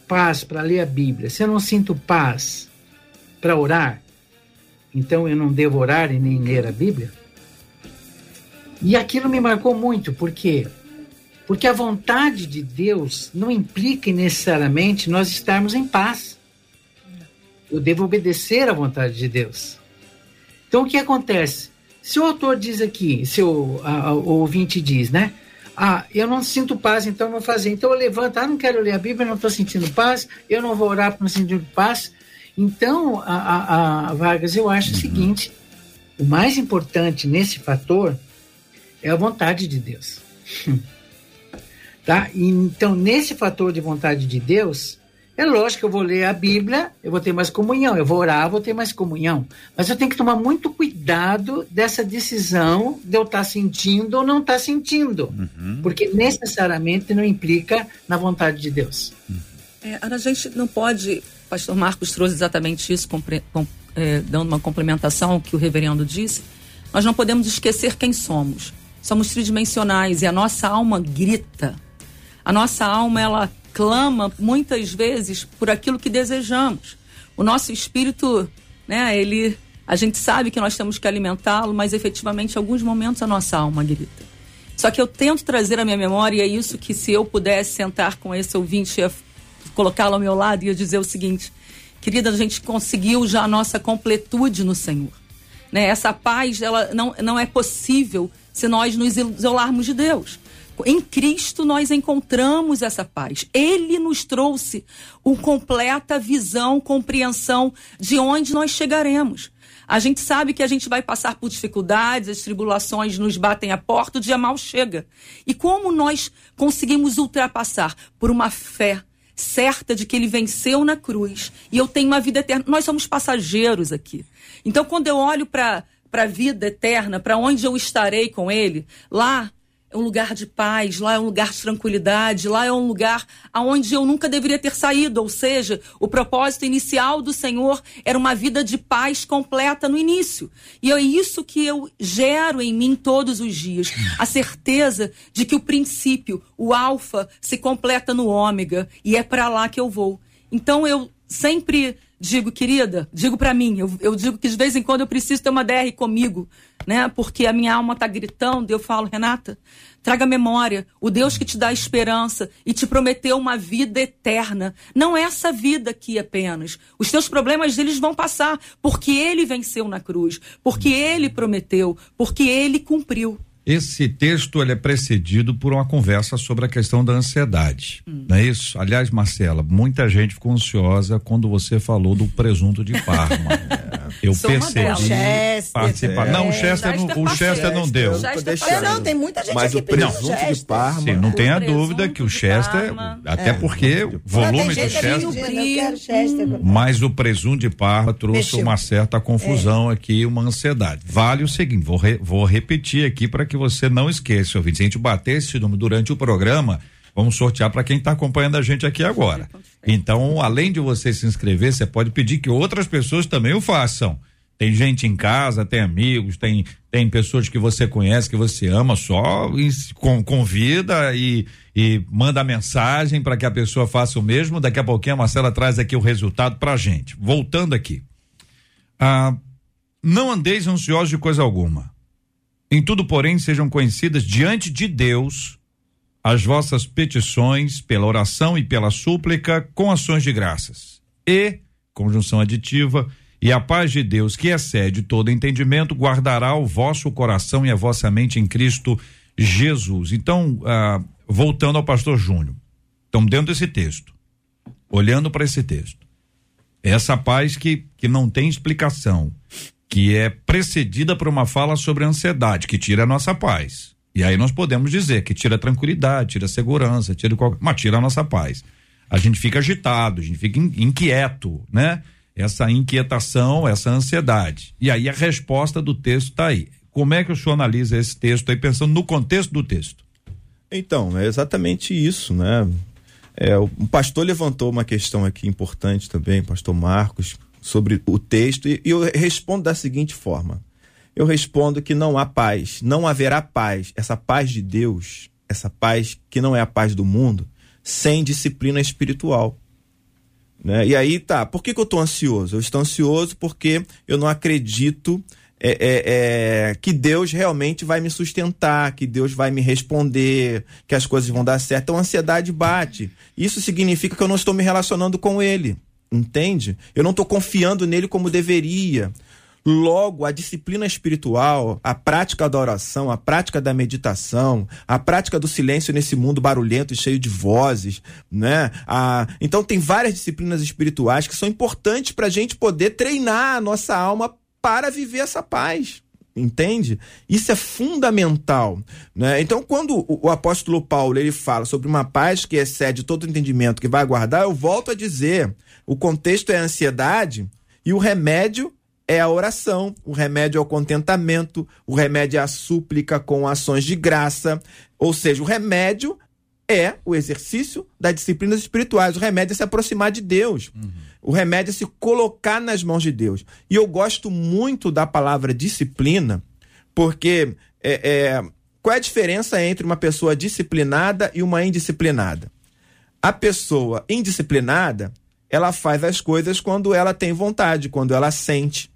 paz para ler a Bíblia, se eu não sinto paz para orar, então eu não devo orar e nem ler a Bíblia? E aquilo me marcou muito, porque Porque a vontade de Deus não implica necessariamente nós estarmos em paz. Eu devo obedecer à vontade de Deus. Então o que acontece? Se o autor diz aqui, se o, a, o ouvinte diz, né? Ah, eu não sinto paz, então vou fazer. Então eu levanto, ah, não quero ler a Bíblia, não estou sentindo paz, eu não vou orar para não sentir paz. Então, a, a, a Vargas, eu acho uhum. o seguinte: o mais importante nesse fator é a vontade de Deus. Tá? E, então, nesse fator de vontade de Deus, é lógico que eu vou ler a Bíblia, eu vou ter mais comunhão, eu vou orar, vou ter mais comunhão. Mas eu tenho que tomar muito cuidado dessa decisão de eu estar tá sentindo ou não estar tá sentindo. Uhum. Porque necessariamente não implica na vontade de Deus. Uhum. É, a gente não pode, pastor Marcos trouxe exatamente isso, com, é, dando uma complementação ao que o reverendo disse, nós não podemos esquecer quem somos. Somos tridimensionais e a nossa alma grita a nossa alma, ela clama muitas vezes por aquilo que desejamos. O nosso espírito, né, ele a gente sabe que nós temos que alimentá-lo, mas efetivamente em alguns momentos a nossa alma grita. Só que eu tento trazer a minha memória e é isso que se eu pudesse sentar com esse ouvinte, colocá-lo ao meu lado e dizer o seguinte: querida, a gente conseguiu já a nossa completude no Senhor. Né? Essa paz, ela não, não é possível se nós nos isolarmos de Deus. Em Cristo nós encontramos essa paz. Ele nos trouxe uma completa visão, compreensão de onde nós chegaremos. A gente sabe que a gente vai passar por dificuldades, as tribulações nos batem a porta, o dia mal chega. E como nós conseguimos ultrapassar? Por uma fé certa de que ele venceu na cruz e eu tenho uma vida eterna. Nós somos passageiros aqui. Então, quando eu olho para a vida eterna, para onde eu estarei com ele, lá é um lugar de paz, lá é um lugar de tranquilidade, lá é um lugar aonde eu nunca deveria ter saído, ou seja, o propósito inicial do Senhor era uma vida de paz completa no início. E é isso que eu gero em mim todos os dias, a certeza de que o princípio, o alfa, se completa no ômega e é para lá que eu vou. Então eu sempre digo, querida, digo para mim, eu, eu, digo que de vez em quando eu preciso ter uma DR comigo, né? Porque a minha alma tá gritando, eu falo, Renata, traga memória, o Deus que te dá esperança e te prometeu uma vida eterna. Não é essa vida aqui apenas. Os teus problemas eles vão passar, porque ele venceu na cruz, porque ele prometeu, porque ele cumpriu. Esse texto ele é precedido por uma conversa sobre a questão da ansiedade, hum. não é isso? Aliás, Marcela, muita gente ficou ansiosa quando você falou do presunto de Parma. *laughs* Eu Sou percebi participar. É. Não, o Chester, não, o Chester não deu. Chester não, tem muita gente Mas aqui o presunto de Parma. Sim, não tenha dúvida que o Chester, até é. porque o volume do Chester. Mas o presunto de Parma trouxe Mexeu. uma certa confusão é. aqui, uma ansiedade. Vale o seguinte, vou, re, vou repetir aqui para que você não esqueça, ouvinte. Se a gente bater esse número durante o programa, vamos sortear para quem está acompanhando a gente aqui agora. Então, além de você se inscrever, você pode pedir que outras pessoas também o façam. Tem gente em casa, tem amigos, tem, tem pessoas que você conhece, que você ama, só com, convida e, e manda mensagem para que a pessoa faça o mesmo. Daqui a pouquinho a Marcela traz aqui o resultado para a gente. Voltando aqui. Ah, não andeis ansiosos de coisa alguma. Em tudo, porém, sejam conhecidas diante de Deus as vossas petições pela oração e pela súplica com ações de graças. E, conjunção aditiva, e a paz de Deus, que excede todo entendimento, guardará o vosso coração e a vossa mente em Cristo Jesus. Então, ah, voltando ao pastor Júnior, estamos dentro desse texto, olhando para esse texto. Essa paz que, que não tem explicação, que é precedida por uma fala sobre ansiedade, que tira a nossa paz. E aí nós podemos dizer que tira tranquilidade, tira segurança, tira qualquer, mas tira a nossa paz. A gente fica agitado, a gente fica inquieto, né? Essa inquietação, essa ansiedade. E aí a resposta do texto está aí. Como é que o senhor analisa esse texto aí, pensando no contexto do texto? Então, é exatamente isso, né? É, o pastor levantou uma questão aqui importante também, pastor Marcos, sobre o texto e, eu respondo da seguinte forma: eu respondo que não há paz, não haverá paz, essa paz de Deus, essa paz que não é a paz do mundo, sem disciplina espiritual. Né? E aí tá, por que, que eu estou ansioso? Eu estou ansioso porque eu não acredito é, é, é, que Deus realmente vai me sustentar, que Deus vai me responder, que as coisas vão dar certo. Então a ansiedade bate. Isso significa que eu não estou me relacionando com Ele, entende? Eu não estou confiando nele como deveria. Logo, a disciplina espiritual, a prática da oração, a prática da meditação, a prática do silêncio nesse mundo barulhento e cheio de vozes, né? A... Então, tem várias disciplinas espirituais que são importantes para a gente poder treinar a nossa alma para viver essa paz. Entende? Isso é fundamental. Né? Então, quando o, apóstolo Paulo ele fala sobre uma paz que excede todo entendimento, que vai guardar, eu volto a dizer: o contexto é a ansiedade e o remédio é a oração, o remédio é o contentamento, o remédio é a súplica com ações de graça. Ou seja, o remédio é o exercício das disciplinas espirituais. O remédio é se aproximar de Deus. Uhum. O remédio é se colocar nas mãos de Deus. E eu gosto muito da palavra disciplina, porque é, é, qual é a diferença entre uma pessoa disciplinada e uma indisciplinada? A pessoa indisciplinada, ela faz as coisas quando ela tem vontade, quando ela sente,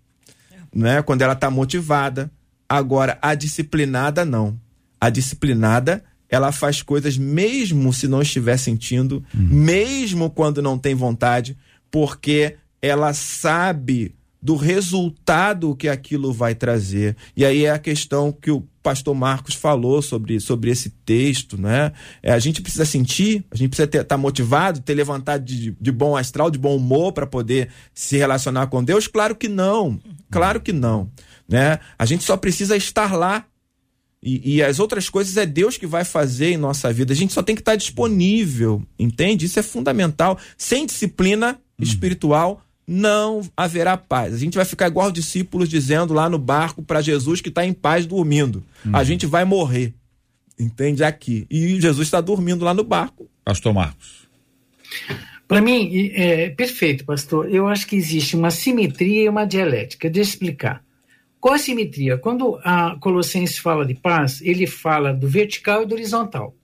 né? quando ela está motivada. Agora, a disciplinada, não. A disciplinada ela faz coisas mesmo se não estiver sentindo, uhum. mesmo quando não tem vontade, porque ela sabe do resultado que aquilo vai trazer. E aí é a questão que o pastor Marcos falou sobre, sobre esse texto, né? É, a gente precisa sentir, a gente precisa estar tá motivado, ter levantado de, de bom astral, de bom humor para poder se relacionar com Deus? Claro que não, claro que não, né? A gente só precisa estar lá e, e, as outras coisas é Deus que vai fazer em nossa vida. A gente só tem que estar disponível, entende? Isso é fundamental. Sem disciplina uhum. espiritual, não haverá paz. A gente vai ficar igual os discípulos dizendo lá no barco para Jesus que está em paz dormindo. Uhum. A gente vai morrer, entende? Aqui. E Jesus está dormindo lá no barco. Pastor Marcos. Para mim, é perfeito, pastor. Eu acho que existe uma simetria e uma dialética. Deixa eu explicar. Qual a simetria? Quando a Colossenses fala de paz, ele fala do vertical e do horizontal.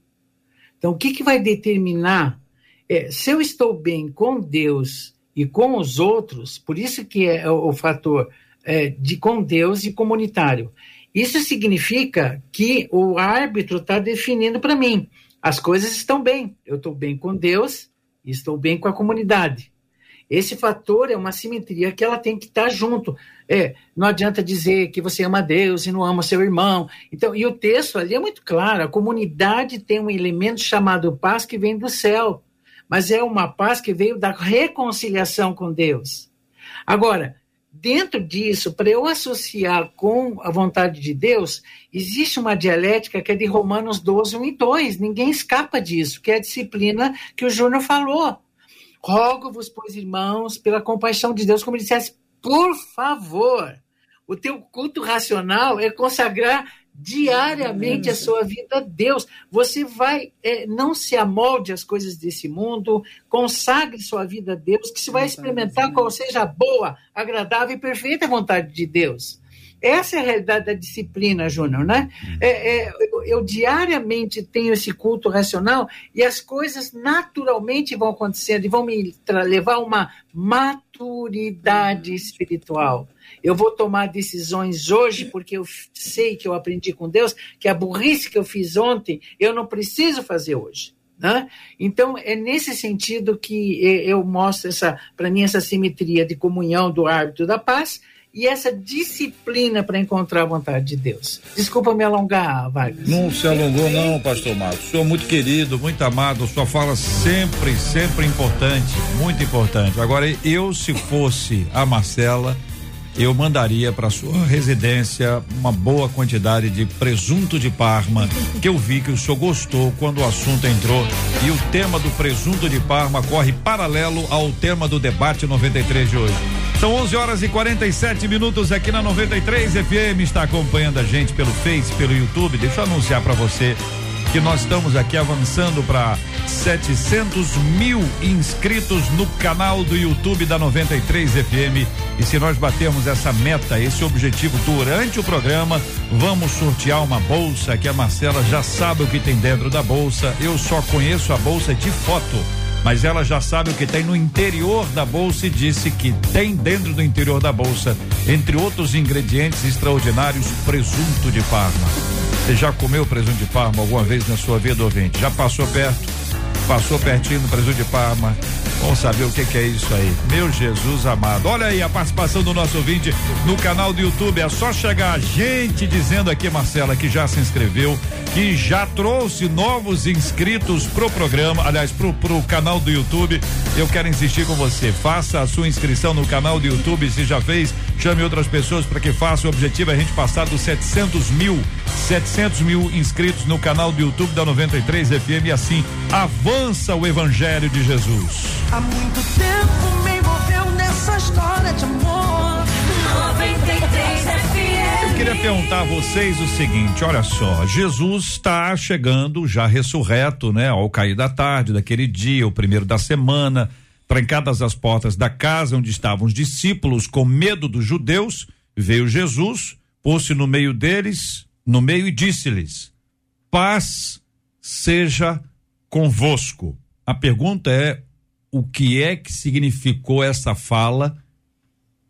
Então, o que, que vai determinar é, se eu estou bem com Deus e com os outros, por isso que é o, o fator é, de com Deus e comunitário. Isso significa que o árbitro está definindo para mim. As coisas estão bem. Eu estou bem com Deus e estou bem com a comunidade. Esse fator é uma simetria que ela tem que estar junto. É, não adianta dizer que você ama Deus e não ama seu irmão. Então, e o texto ali é muito claro: a comunidade tem um elemento chamado paz que vem do céu, mas é uma paz que veio da reconciliação com Deus. Agora, dentro disso, para eu associar com a vontade de Deus, existe uma dialética que é de Romanos 12, 1 e 2. Ninguém escapa disso, que é a disciplina que o Júnior falou. Rogo-vos, pois, irmãos, pela compaixão de Deus, como ele dissesse, por favor, o teu culto racional é consagrar diariamente a sua vida a Deus. Você vai, é, não se amolde às coisas desse mundo, consagre sua vida a Deus, que se vai experimentar qual seja a boa, agradável e perfeita vontade de Deus. Essa é a realidade da disciplina, Júnior, né? Uhum. É, é, eu, eu, diariamente tenho esse culto racional e as coisas naturalmente vão acontecendo e vão me levar a uma maturidade espiritual. Eu vou tomar decisões hoje porque eu sei que eu aprendi com Deus que a burrice que eu fiz ontem eu não preciso fazer hoje. Né? Então, é nesse sentido que eu mostro essa, para mim, essa simetria de comunhão do árbitro da paz e essa disciplina para encontrar a vontade de Deus. Desculpa me alongar, Vargas. Não se alongou, não, pastor Marcos. O senhor é muito querido, muito amado, sua fala sempre, sempre importante, muito importante. Agora, eu, se fosse a Marcela, eu mandaria para sua residência uma boa quantidade de presunto de Parma, que eu vi que o senhor gostou quando o assunto entrou. E o tema do presunto de Parma corre paralelo ao tema do debate 93 de hoje. São 11 horas e 47 minutos aqui na 93 FM. Está acompanhando a gente pelo Face, pelo YouTube. Deixa eu anunciar para você que nós estamos aqui avançando para 700 mil inscritos no canal do YouTube da 93 FM. E se nós batermos essa meta, esse objetivo durante o programa, vamos sortear uma bolsa que a Marcela já sabe o que tem dentro da bolsa. Eu só conheço a bolsa de foto mas ela já sabe o que tem no interior da bolsa e disse que tem dentro do interior da bolsa, entre outros ingredientes extraordinários, presunto de Parma. Você já comeu presunto de Parma alguma vez na sua vida, ouvinte? Já passou perto? Passou pertinho do presunto de Parma? Vamos saber o que, que, é isso aí. Meu Jesus amado. Olha aí a participação do nosso ouvinte no canal do YouTube. É só chegar gente dizendo aqui, Marcela, que já se inscreveu, que já trouxe novos inscritos pro programa, aliás, pro, pro canal do YouTube. Eu quero insistir com você. Faça a sua inscrição no canal do YouTube. Se já fez, chame outras pessoas para que faça. O objetivo é a gente passar dos 700 mil, 700 mil inscritos no canal do YouTube da 93 FM e assim avança o Evangelho de Jesus. Há muito tempo me envolveu nessa história de amor. 93 FM. Eu queria perguntar a vocês o seguinte, olha só, Jesus está chegando já ressurreto, né, ao cair da tarde daquele dia, o primeiro da semana, trancadas as portas da casa onde estavam os discípulos com medo dos judeus, veio Jesus, pôs-se no meio deles, no meio e disse-lhes: Paz seja convosco. A pergunta é: o que é que significou essa fala,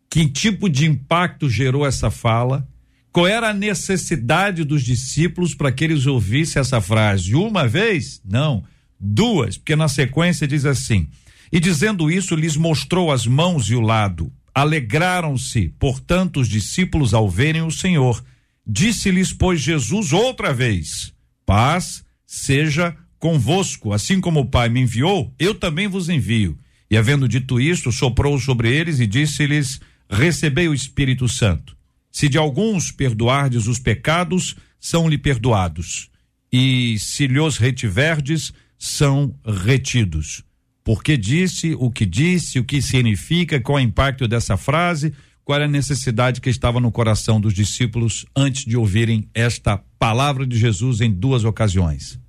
que tipo de impacto gerou essa fala, qual era a necessidade dos discípulos para que eles ouvissem essa frase uma vez? Não, duas, porque na sequência diz assim: E dizendo isso, lhes mostrou as mãos e o lado. Alegraram-se, portanto, os discípulos ao verem o Senhor. Disse-lhes, pois, Jesus outra vez: Paz seja convosco, assim como o Pai me enviou, eu também vos envio. E havendo dito isto, soprou sobre eles e disse-lhes: Recebei o Espírito Santo. Se de alguns perdoardes os pecados, são-lhe perdoados. E se lhos retiverdes, são retidos. Porque disse o que disse, o que significa, qual é o impacto dessa frase, qual é a necessidade que estava no coração dos discípulos antes de ouvirem esta palavra de Jesus em duas ocasiões.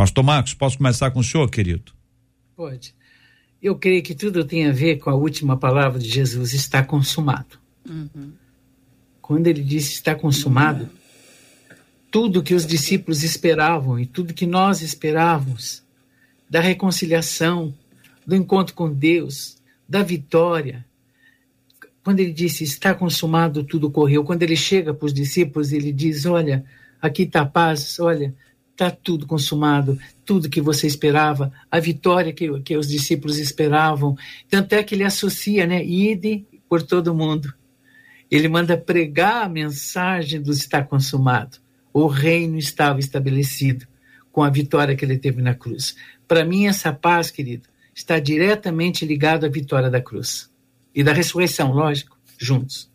Pastor Marcos, posso começar com o senhor, querido? Pode. Eu creio que tudo tem a ver com a última palavra de Jesus: está consumado. Uhum. Quando ele disse está consumado, uhum. tudo que os discípulos esperavam e tudo que nós esperávamos da reconciliação, do encontro com Deus, da vitória. Quando ele disse está consumado, tudo correu. Quando ele chega para os discípulos, ele diz: Olha, aqui está a paz, olha, está tudo consumado, tudo que você esperava, a vitória que, que os discípulos esperavam. Tanto é que ele associa, né? Ide por todo mundo. Ele manda pregar a mensagem do está consumado. O reino estava estabelecido com a vitória que ele teve na cruz. Para mim, essa paz, querido, está diretamente ligada à vitória da cruz e da ressurreição, lógico, juntos.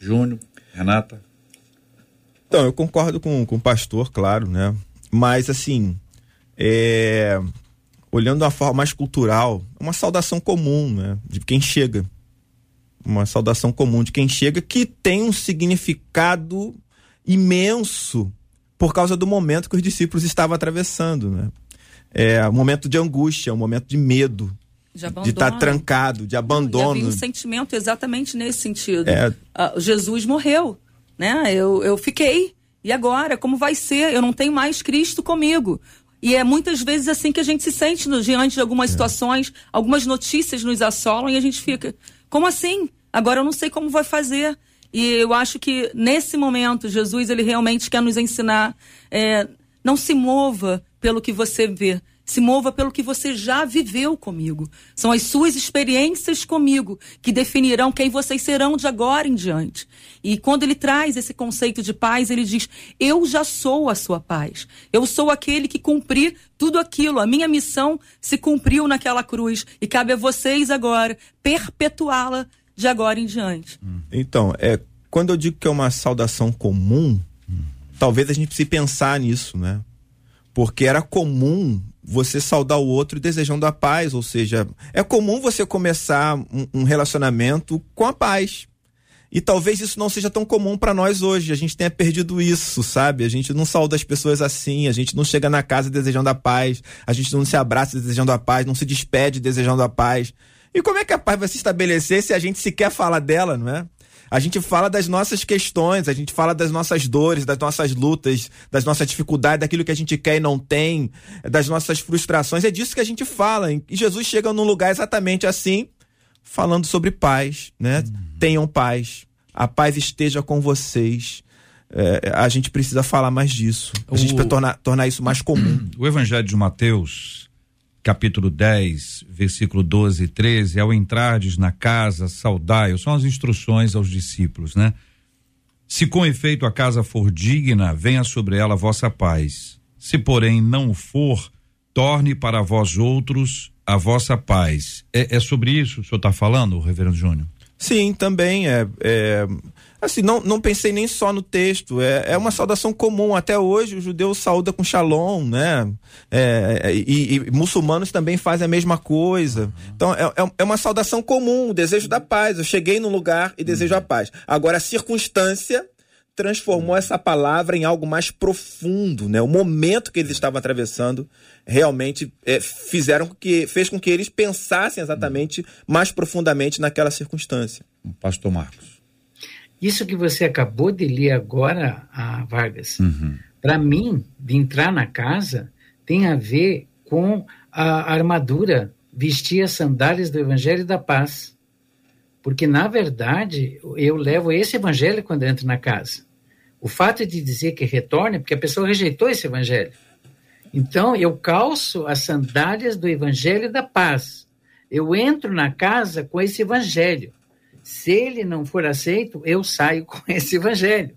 Júnior, Renata. Então, eu concordo com, com o pastor, claro, né? Mas, assim, é, olhando de uma forma mais cultural, uma saudação comum, né? De quem chega. Uma saudação comum de quem chega que tem um significado imenso por causa do momento que os discípulos estavam atravessando, né? É um momento de angústia, um momento de medo, de estar tá trancado, de abandono. E um sentimento exatamente nesse sentido. É... Uh, Jesus morreu né? Eu, eu fiquei. E agora? Como vai ser? Eu não tenho mais Cristo comigo. E é muitas vezes assim que a gente se sente no, diante de algumas é. situações, algumas notícias nos assolam e a gente fica, como assim? Agora eu não sei como vai fazer. E eu acho que nesse momento Jesus ele realmente quer nos ensinar, é, não se mova pelo que você vê, se mova pelo que você já viveu comigo. São as suas experiências comigo que definirão quem vocês serão de agora em diante. E quando ele traz esse conceito de paz, ele diz: Eu já sou a sua paz. Eu sou aquele que cumpri tudo aquilo. A minha missão se cumpriu naquela cruz. E cabe a vocês agora perpetuá-la de agora em diante. Então, é, quando eu digo que é uma saudação comum, talvez a gente precise pensar nisso, né? Porque era comum você saudar o outro desejando a paz, ou seja, é comum você começar um, relacionamento com a paz. E talvez isso não seja tão comum para nós hoje. A gente tenha perdido isso, sabe? A gente não sauda as pessoas assim, a gente não chega na casa desejando a paz, a gente não se abraça desejando a paz, não se despede desejando a paz. E como é que a paz vai se estabelecer se a gente sequer fala dela, não é? A gente fala das nossas questões, a gente fala das nossas dores, das nossas lutas, das nossas dificuldades, daquilo que a gente quer e não tem, das nossas frustrações. É disso que a gente fala. E Jesus chega num lugar exatamente assim, falando sobre paz, né? Tenham paz. A paz esteja com vocês. É, a gente precisa falar mais disso. A gente O- precisa tornar, tornar isso mais comum. *clears throat* O Evangelho de Mateus, capítulo 10, versículo 12 e 13, ao entrardes na casa, saudai, são as instruções aos discípulos, né? Se com efeito a casa for digna, venha sobre ela a vossa paz. Se porém não for, torne para vós outros a vossa paz. É, é sobre isso que o senhor está falando, reverendo Júnior? Sim, também é, é- assim, não, não pensei nem só no texto, é, é uma saudação comum, até hoje o judeu sauda com shalom, né, É, é, e, e muçulmanos também fazem a mesma coisa, então é, é- é uma saudação comum, o desejo da paz, eu cheguei num lugar e desejo a paz, agora a circunstância transformou essa palavra em algo mais profundo, né? O momento que eles estavam atravessando realmente é, fizeram com que fez com que eles pensassem exatamente mais profundamente naquela circunstância. Pastor Marcos. Isso que você acabou de ler agora, ah, Vargas, para mim, de entrar na casa, tem a ver com a armadura, vestir as sandálias do Evangelho da Paz. Porque, na verdade, eu levo esse Evangelho quando eu entro na casa. O fato de dizer que retorne, é porque a pessoa rejeitou esse Evangelho. Então, eu calço as sandálias do Evangelho da Paz. Eu entro na casa com esse Evangelho. Se ele não for aceito, eu saio *laughs* com esse evangelho.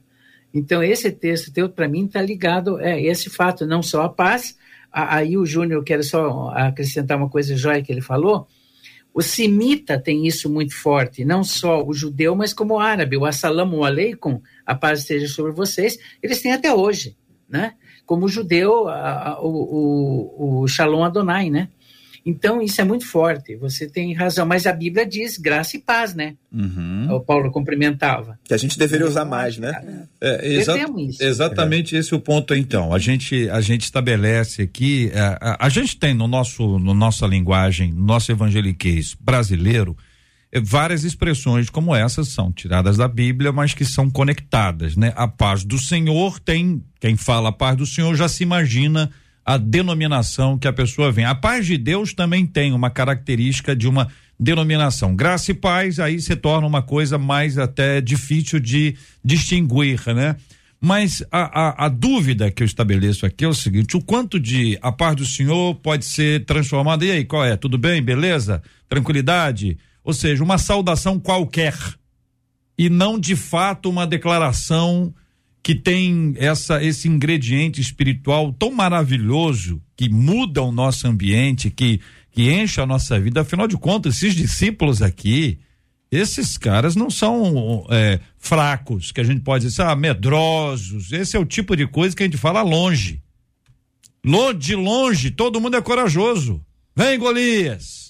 Então, esse texto teu, para mim, está ligado a esse fato, não só a paz. Aí o Júnior, quero só acrescentar uma coisa jóia que ele falou. O semita tem isso muito forte, não só o judeu, mas como o árabe. O assalamu alaikum, a paz esteja sobre vocês, eles têm até hoje, né? Como o judeu, a- a- o, o, o shalom Adonai, né? Então, isso é muito forte, você tem razão. Mas a Bíblia diz graça e paz, né? O Paulo cumprimentava. Que a gente deveria usar mais, né? É, exa- Perdemos isso. exatamente esse é o ponto então. A gente a gente estabelece aqui, é, a, a gente tem no nosso no nossa linguagem, no nosso evangeliquez brasileiro, é, várias expressões como essas são tiradas da Bíblia, mas que são conectadas, né? A paz do Senhor tem, quem fala a paz do Senhor já se imagina a denominação que a pessoa vem. A paz de Deus também tem uma característica de uma denominação. Graça e paz aí se torna uma coisa mais até difícil de distinguir, né? Mas a, a, a dúvida que eu estabeleço aqui é o seguinte: o quanto de a paz do Senhor pode ser transformada? E aí, qual é? Tudo bem? Beleza? Tranquilidade? Ou seja, uma saudação qualquer e não de fato uma declaração que tem essa esse ingrediente espiritual tão maravilhoso que muda o nosso ambiente, que que enche a nossa vida. Afinal de contas, esses discípulos aqui, esses caras não são é, fracos, que a gente pode dizer, ah, medrosos. Esse é o tipo de coisa que a gente fala longe. Lo- De longe, todo mundo é corajoso. Vem, Golias.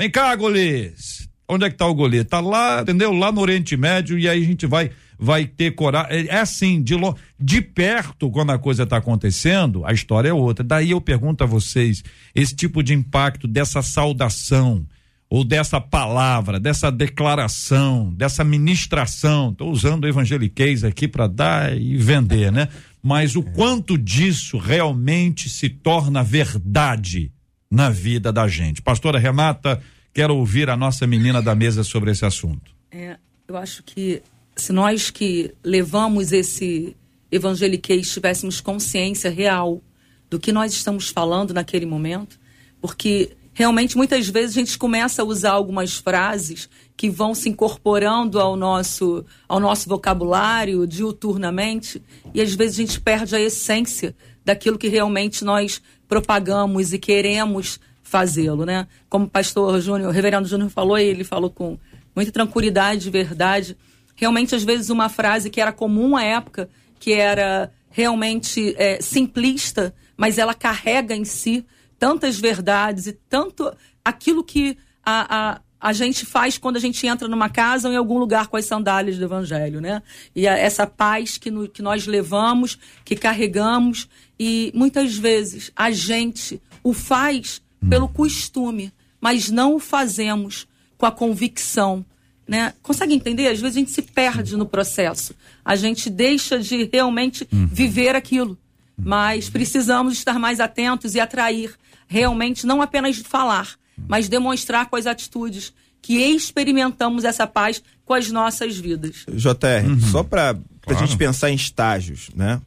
Vem cá, Golias. Onde é que tá o Golias? Tá lá, entendeu? Lá no Oriente Médio e aí a gente vai vai ter coragem. É assim, de, lo... de perto, quando a coisa está acontecendo, a história é outra. Daí eu pergunto a vocês, esse tipo de impacto dessa saudação, ou dessa palavra, dessa declaração, dessa ministração, estou usando o evangeliquez aqui para dar e vender, né? Mas o quanto disso realmente se torna verdade na vida da gente. Pastora Renata, quero ouvir a nossa menina da mesa sobre esse assunto. É, eu acho que se nós que levamos esse evangeliquez tivéssemos consciência real do que nós estamos falando naquele momento, porque realmente muitas vezes a gente começa a usar algumas frases que vão se incorporando ao nosso ao nosso vocabulário diuturnamente e às vezes a gente perde a essência daquilo que realmente nós propagamos e queremos fazê-lo, né? Como o pastor Júnior, o reverendo Júnior falou, ele falou com muita tranquilidade e verdade. Realmente, às vezes, uma frase que era comum à época, que era realmente é, simplista, mas ela carrega em si tantas verdades e tanto aquilo que a, a, a gente faz quando a gente entra numa casa ou em algum lugar com as sandálias do evangelho, né? E a, essa paz que, no, que nós levamos, que carregamos, e muitas vezes a gente o faz pelo costume, mas não o fazemos com a convicção Né? Consegue entender? Às vezes a gente se perde no processo. A gente deixa de realmente viver aquilo. Mas precisamos estar mais atentos e atrair realmente, não apenas falar, mas demonstrar com as atitudes que experimentamos essa paz com as nossas vidas. JR, só para a Claro. gente pensar em estágios, né?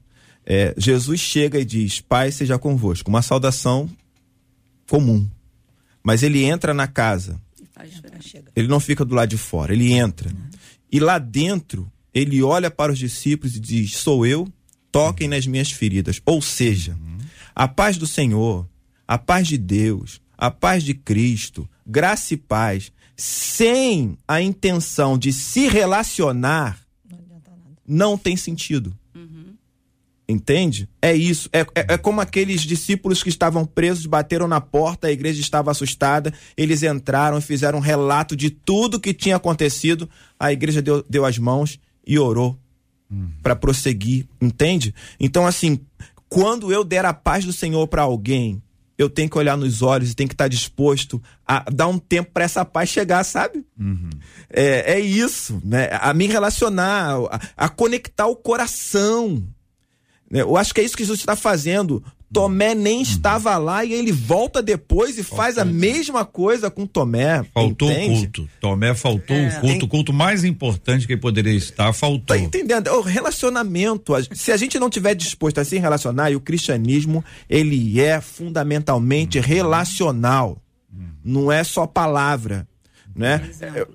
É, Jesus chega e diz: Pai seja convosco. Uma saudação comum. Mas ele entra na casa. Ele não fica do lado de fora, ele entra. E lá dentro, ele olha para os discípulos e diz: Sou eu, toquem nas minhas feridas. Ou seja, a paz do Senhor, a paz de Deus, a paz de Cristo, graça e paz, sem a intenção de se relacionar, não tem sentido. Entende? É isso. É, é, é como aqueles discípulos que estavam presos, bateram na porta, a igreja estava assustada, eles entraram e fizeram um relato de tudo que tinha acontecido. A igreja deu, deu as mãos e orou para prosseguir. Entende? Então, assim, quando eu der a paz do Senhor para alguém, eu tenho que olhar nos olhos e tenho que estar disposto a dar um tempo para essa paz chegar, sabe? É, é isso, né? A me relacionar, a, a conectar o coração. né? Eu acho que é isso que Jesus está fazendo. Tomé nem estava lá e ele volta depois e faz a mesma coisa com Tomé. Faltou entende? o culto. Tomé faltou o culto. O culto mais importante que ele poderia estar, faltou. Tá entendendo? O relacionamento, se a gente não tiver disposto a se relacionar, e o cristianismo, ele é fundamentalmente relacional. Não é só palavra, né?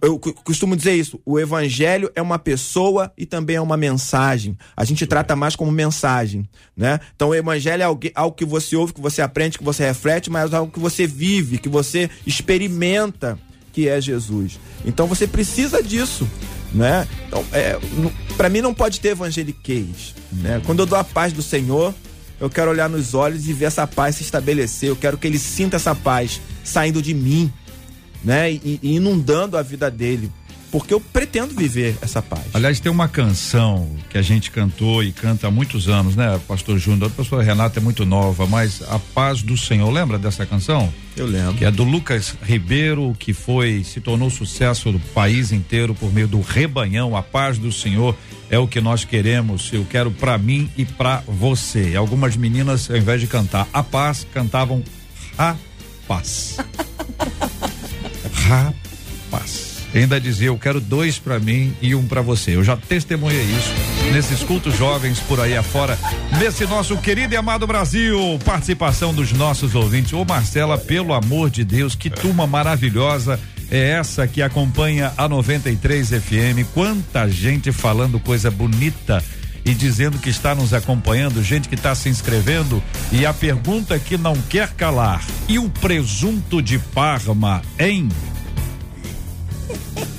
Eu, costumo dizer isso, o evangelho é uma pessoa e também é uma mensagem. A gente trata mais como mensagem, né? Então o evangelho é algo, algo que você ouve, que você aprende, que você reflete, mas é algo que você vive, que você experimenta, que é Jesus. Então você precisa disso, né? Então, é, para mim não pode ter evangeliquez, né? Quando eu dou a paz do Senhor, eu quero olhar nos olhos e ver essa paz se estabelecer. Eu quero que ele sinta essa paz saindo de mim, né? E, e inundando a vida dele, porque eu pretendo viver essa paz. Aliás, tem uma canção que a gente cantou e canta há muitos anos, né, Pastor Júnior? A pastora Renata é muito nova, mas A Paz do Senhor, lembra dessa canção? Eu lembro. Que é do Lucas Ribeiro, que foi, se tornou sucesso do país inteiro por meio do rebanhão. A paz do Senhor é o que nós queremos. Eu quero pra mim e pra você. Algumas meninas, ao invés de cantar a paz, cantavam rapaz. *laughs* rapaz. Ainda dizia, eu quero dois pra mim e um pra você. Eu já testemunhei isso nesses cultos jovens por aí afora, nesse nosso querido e amado Brasil. Participação dos nossos ouvintes. Ô Marcela, pelo amor de Deus, que turma maravilhosa é essa que acompanha a 93 FM. Quanta gente falando coisa bonita e dizendo que está nos acompanhando, gente que está se inscrevendo. E a pergunta que não quer calar: e o presunto de Parma, hein?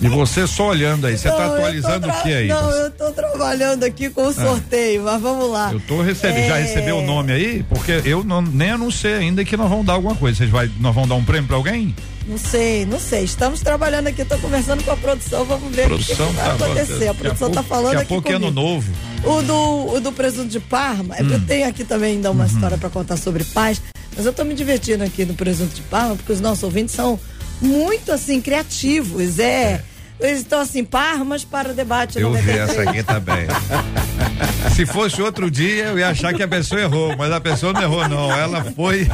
E você só olhando aí, você está atualizando o que aí? Não, eu tô trabalhando aqui com o sorteio, mas vamos lá. Eu tô recebendo, já É. recebeu o nome aí? Porque eu não, nem anunciei ainda que nós vamos dar alguma coisa. Vocês vai, nós vamos dar um prêmio pra alguém? Não sei, não sei. Estamos trabalhando aqui, tô conversando com a produção, vamos ver Produção o que, que vai tá acontecer. A produção pouco- tá falando Daqui a aqui pouco é ano novo. O do, o do presunto de Parma, é Hum. eu tenho aqui também ainda uma Uhum. história para contar sobre paz, mas eu tô me divertindo aqui no presunto de Parma, porque os nossos ouvintes são muito assim criativos, é. Eles estão assim, Parmas para o debate Eu vi 93. essa aqui também. *laughs* Se fosse outro dia, eu ia achar que a pessoa errou, mas a pessoa não errou, não. Ela foi.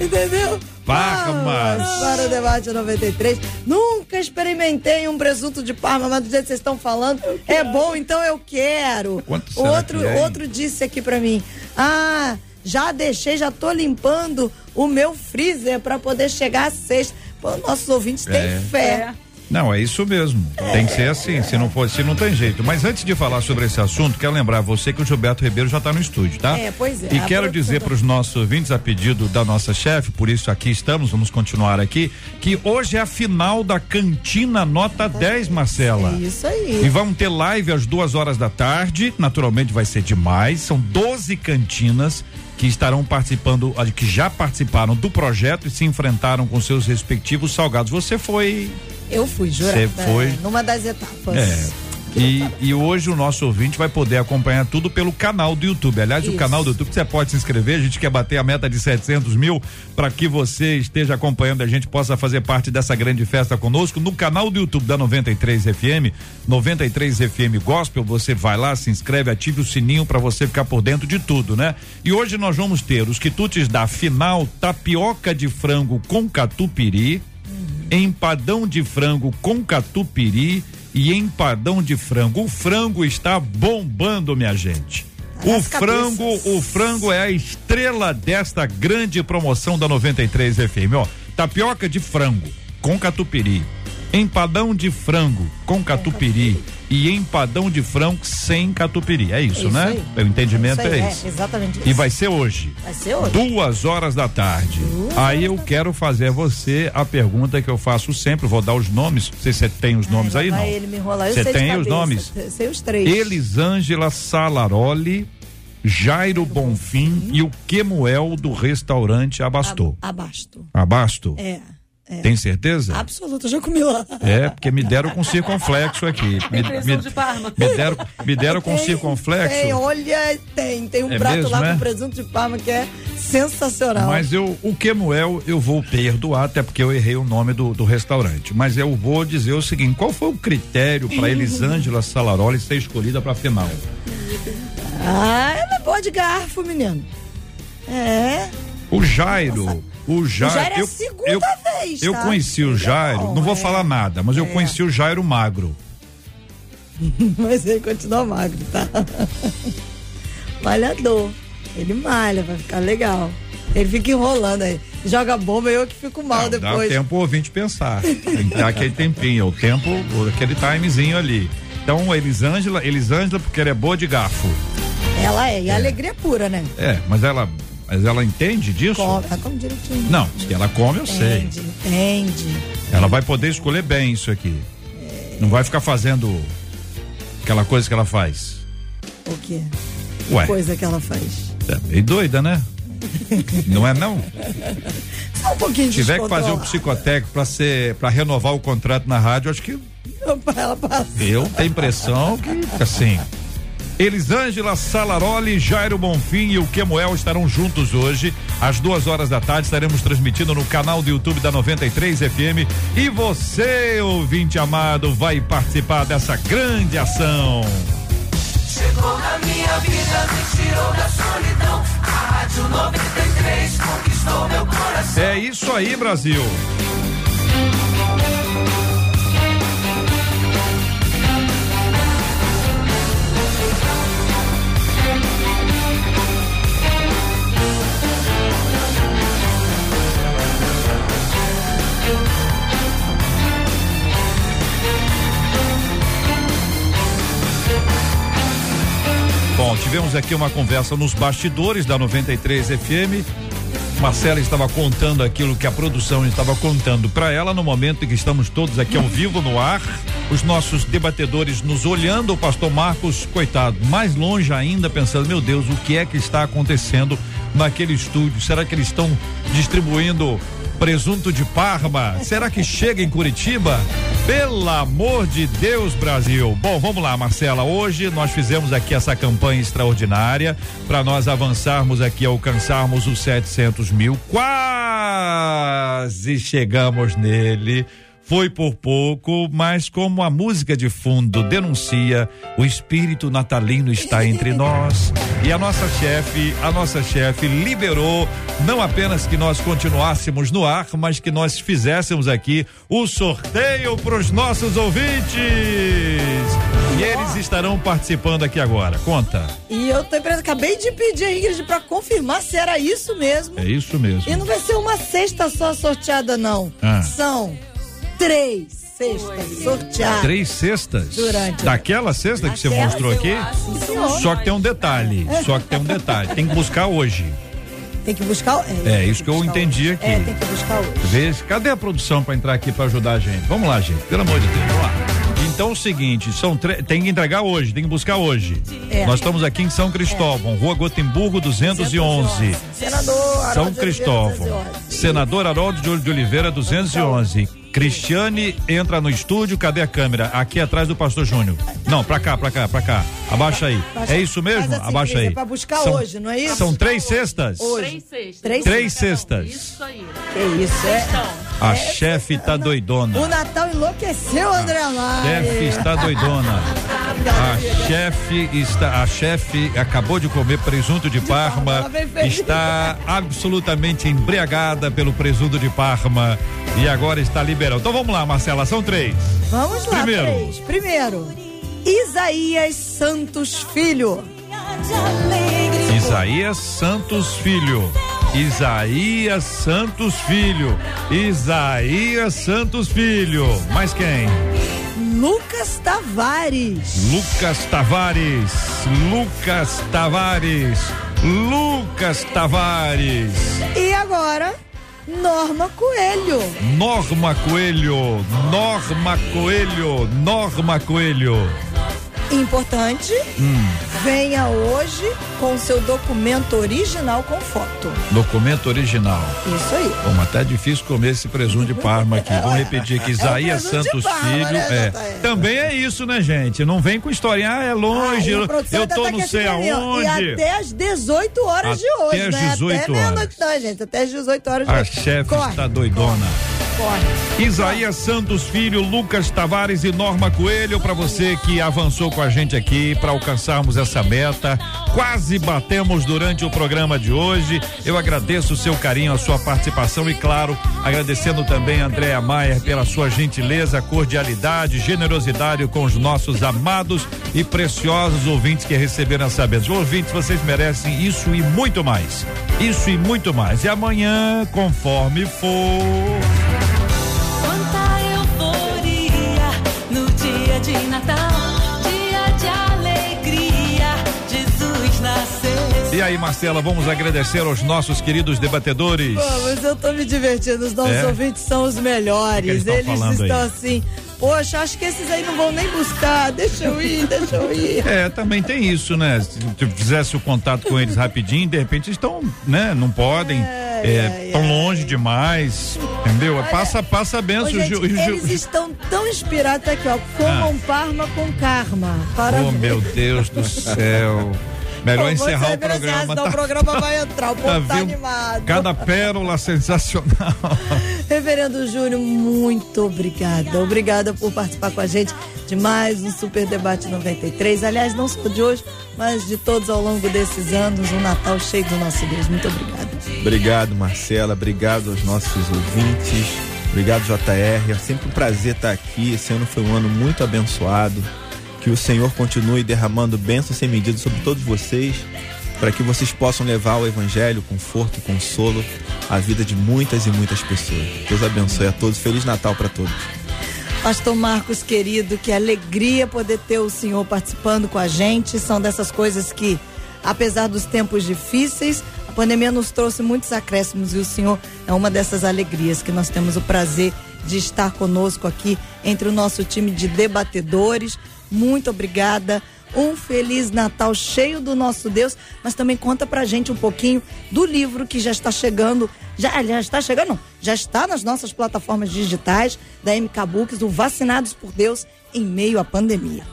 Entendeu? Parmas. Para o debate 93. Nunca experimentei um presunto de Parma, mas do jeito que vocês estão falando, é bom, então eu quero. Quanto outro, que é, outro disse aqui pra mim: Ah, já deixei, já tô limpando o meu freezer pra poder chegar a sexta. Pô, nossos ouvintes têm É. Não, é isso mesmo. Tem que ser assim. Se não for assim, não tem jeito. Mas antes de falar sobre esse assunto, quero lembrar você que o Gilberto Ribeiro já está no estúdio, tá? É, pois é. E quero produção dizer para os nossos ouvintes, a pedido da nossa chefe, por isso aqui estamos, vamos continuar aqui, que hoje é a final da Cantina Nota 10, Marcela. É isso aí. E vamos ter live às duas horas da tarde. Naturalmente vai ser demais. São 12 cantinas que estarão participando, ah, que já participaram do projeto e se enfrentaram com seus respectivos salgados. Você foi. Eu fui, jura? Você foi. Numa das etapas. É. E, e hoje o nosso ouvinte vai poder acompanhar tudo pelo canal do YouTube. Aliás, o Isso. canal do YouTube você pode se inscrever. A gente quer bater a meta de 700 mil para que você esteja acompanhando, a gente possa fazer parte dessa grande festa conosco no canal do YouTube da 93 FM, 93 FM Gospel. Você vai lá, se inscreve, ative o sininho para você ficar por dentro de tudo, né? E hoje nós vamos ter os quitutes da final tapioca de frango com catupiry empadão de frango com catupiry e empadão de frango. O frango está bombando, minha gente. O frango, cabeças. o frango é a estrela desta grande promoção da 93 FM, ó. Tapioca de frango com catupiry, empadão de frango com catupiry e empadão de frango sem catupiry. É isso, É isso né? aí. O entendimento Isso aí, é é, esse. exatamente isso. E vai ser hoje. Vai ser hoje. Duas horas da tarde. Duas aí eu quero fazer a você a pergunta que eu faço sempre. Vou dar os nomes. Não sei se você tem os nomes Ai, aí, não. ele me enrolar. Eu Você tem os cabeça. nomes? Eu Sei os três. Elisângela Salaroli, Jairo Bonfim e o Quemuel do restaurante Abastou. Abasto. Abasto? É. é. Tem certeza? Absoluto, eu já comi lá. É, porque me deram com circunflexo aqui. *laughs* Me, presunto de Parma. me deram, me deram com Tem, circunflexo. Tem, olha, tem. Tem um É prato mesmo, lá é? com presunto de Parma que é sensacional. Mas eu, o Quemuel, eu vou perdoar, até porque eu errei o nome do, do restaurante. Mas eu vou dizer o seguinte: qual foi o critério para Elisângela Salaroli ser escolhida para a final? Ah, ela é boa de garfo, menino. É. O Jairo. O Jairo. Jairo é a eu, segunda eu, vez, Eu tá? conheci o Jairo, Não, não vou é. falar nada, mas eu É. conheci o Jairo magro. *laughs* Mas ele continua magro, tá? *laughs* Malhador. Ele malha, vai ficar legal. Ele fica enrolando aí. Joga bomba e eu que fico mal Não, Dá depois. tempo o ouvinte pensar. Tem que dar aquele tempinho, o tempo, aquele timezinho ali. Então, Elisângela, Elisângela, porque ela é boa de garfo. Ela é, e a alegria é pura, né? É, mas ela, mas ela entende disso? Come, ela come direitinho. Não, que ela come, eu sei. Entende, entende. Ela vai poder escolher bem isso aqui. Não vai ficar fazendo aquela coisa que ela faz. O quê? Ué, Coisa que ela faz. é meio doida, né? *laughs* Não é não? Só um pouquinho Se tiver que fazer o descontrolado. psicotécnico para ser para renovar o contrato na rádio, acho que Ela passa. eu tenho impressão que assim. Elisângela Salaroli, Jairo Bonfim e o Quemuel estarão juntos hoje. Às duas horas da tarde estaremos transmitindo no canal do YouTube da 93 FM. E você, ouvinte amado, vai participar dessa grande ação. Chegou na minha vida, me tirou da solidão. A Rádio 93 conquistou meu coração. É isso aí, Brasil. Tivemos aqui uma conversa nos bastidores da 93 FM. Marcela estava contando aquilo que a produção estava contando para ela no momento em que estamos todos aqui ao vivo no ar. Os nossos debatedores nos olhando, o pastor Marcos, coitado, mais longe ainda, pensando: meu Deus, o que é que está acontecendo naquele estúdio? Será que eles estão distribuindo presunto de Parma? Será que chega em Curitiba? Pelo amor de Deus, Brasil. Bom, vamos lá, Marcela. Hoje nós fizemos aqui essa campanha extraordinária para nós avançarmos aqui, alcançarmos os 700 mil. Quase chegamos nele. Foi por pouco, mas como a música de fundo denuncia, o espírito natalino está entre nós. E a nossa chefe, a nossa chefe liberou não apenas que nós continuássemos no ar, mas que nós fizéssemos aqui o sorteio para os nossos ouvintes. E eles estarão participando aqui agora. Conta. E eu tô acabei de pedir a Ingrid pra confirmar se era isso mesmo. É isso mesmo. E não vai ser uma cesta só sorteada, não. Ah. São três cestas sorteadas. Três cestas. Durante. Daquela cesta que você mostrou eu aqui? Senhor. Só que tem um detalhe. Só que tem um detalhe. Tem que buscar hoje. Tem que buscar. É, tem isso que eu buscar entendi hoje. aqui. É, tem que buscar hoje. Vê, cadê a produção para entrar aqui para ajudar a gente? Vamos lá, gente. Pelo amor de Deus, vamos lá. Então é o seguinte, são tre- tem que entregar hoje, tem que buscar hoje. É. Nós estamos aqui em São Cristóvão, Rua Gotemburgo 211. Senador Haroldo São de Oliveira, Cristóvão. 211. Senador Haroldo de Ol- de Oliveira 211. Cristiane entra no estúdio, cadê a câmera? Aqui atrás do pastor Júnior. Não, pra cá, pra cá, pra cá. Abaixa aí. É isso mesmo? assim, Abaixa aí. É pra buscar São- hoje, não é isso? São três cestas? Hoje. Três cestas. Três cestas. Isso aí. Que isso, é. Então, A chefe tá O doidona. Natal enlouqueceu, André Amaro. Chefe está doidona. A chefe está, a chefe acabou de comer presunto de Parma, Parma, feliz. está absolutamente embriagada pelo presunto de Parma e agora está liberando. Então vamos lá, Marcela, são três. Vamos lá, Primeiro. três. Primeiro, Isaías Santos Filho. Isaías Santos Filho. Isaías Santos Filho. Isaías Santos Filho. Mais quem? Lucas Tavares. Lucas Tavares. Lucas Tavares. Lucas Tavares. E agora, Norma Coelho. Norma Coelho. Norma Coelho. Norma Coelho. Importante, Hum. venha hoje com seu documento original com foto. Documento original. Isso aí. Bom, mas tá difícil comer esse presunto de Parma aqui. Vamos *laughs* repetir aqui. Isaías de Santos Parma, Filho. né, é. Também é isso, né, gente? Não vem com historinha, ah, é longe, Aí, a eu, tô tá não sei aonde. E até às 18 horas de Até hoje, às né? 18 até horas. não, gente. Até às 18 horas de A chefe Corre, está doidona. corre. Isaías Santos Filho, Lucas Tavares e Norma Coelho, para você que avançou com a gente aqui para alcançarmos essa meta. Quase batemos durante o programa de hoje. Eu agradeço o seu carinho, a sua participação e, claro, agradecendo também a Andréa Maier pela sua gentileza, cordialidade, generosidade com os nossos amados e preciosos ouvintes que receberam essa bênção. Ouvintes, vocês merecem isso e muito mais. Isso e muito mais. E amanhã, conforme for. Aí, Marcela, vamos agradecer aos nossos queridos debatedores. Mas eu tô me divertindo. Os nossos É? ouvintes são os melhores. O que eles tão falando estão aí? assim. Poxa, acho que esses aí não vão nem buscar. Deixa eu ir, deixa eu ir. *laughs* É, também tem isso, né? Se tu fizesse o contato com eles rapidinho, de repente eles estão, né? Não podem, ai, estão longe demais, entendeu? passa, passa a Ô, benção. gente, Ju- Ju- eles estão tão inspirados tá aqui, ó. Comam Parma com karma. Parabéns. Oh, meu Deus do céu. *laughs* Melhor vou encerrar o assim, programa. tá? o programa vai entrar, o povo tá, Tá animado. Cada pérola sensacional. *laughs* Reverendo Júnior, muito obrigada. Obrigada por participar com a gente de mais um Super Debate 93. Aliás, não só de hoje, mas de todos ao longo desses anos. Um Natal cheio do nosso Deus. Muito obrigada. Obrigado, Marcela. Obrigado aos nossos ouvintes. Obrigado, JR. É sempre um prazer estar aqui. Esse ano foi um ano muito abençoado. Que o Senhor continue derramando bênçãos sem medida sobre todos vocês, para que vocês possam levar o Evangelho, conforto e consolo à vida de muitas e muitas pessoas. Deus abençoe a todos. Feliz Natal para todos. Pastor Marcos, querido, que alegria poder ter o senhor participando com a gente. São dessas coisas que, apesar dos tempos difíceis, a pandemia nos trouxe muitos acréscimos e o senhor é uma dessas alegrias que nós temos o prazer de estar conosco aqui entre o nosso time de debatedores. Muito obrigada. Um feliz Natal cheio do nosso Deus, mas também conta pra gente um pouquinho do livro que já está chegando. Já, já está chegando, não, já está nas nossas plataformas digitais da MK Books, o Vacinados por Deus em meio à pandemia.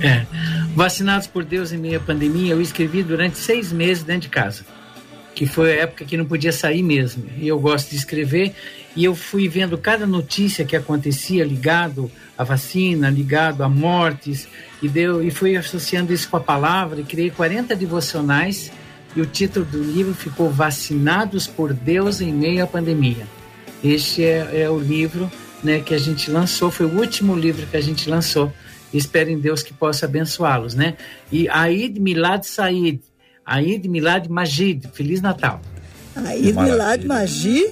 É. Vacinados por Deus em meio à pandemia, eu escrevi durante seis meses dentro de casa, que foi a época que não podia sair mesmo. E eu gosto de escrever e eu fui vendo cada notícia que acontecia ligado à vacina, ligado a mortes e deu e fui associando isso com a palavra e criei 40 devocionais e o título do livro ficou Vacinados por Deus em meio à pandemia. Este é, é o livro né, que a gente lançou, foi o último livro que a gente lançou. Espero em Deus que possa abençoá-los, né? E Aid Milad Said, Aid Milad Majid, Feliz Natal. Aí Milad Magi.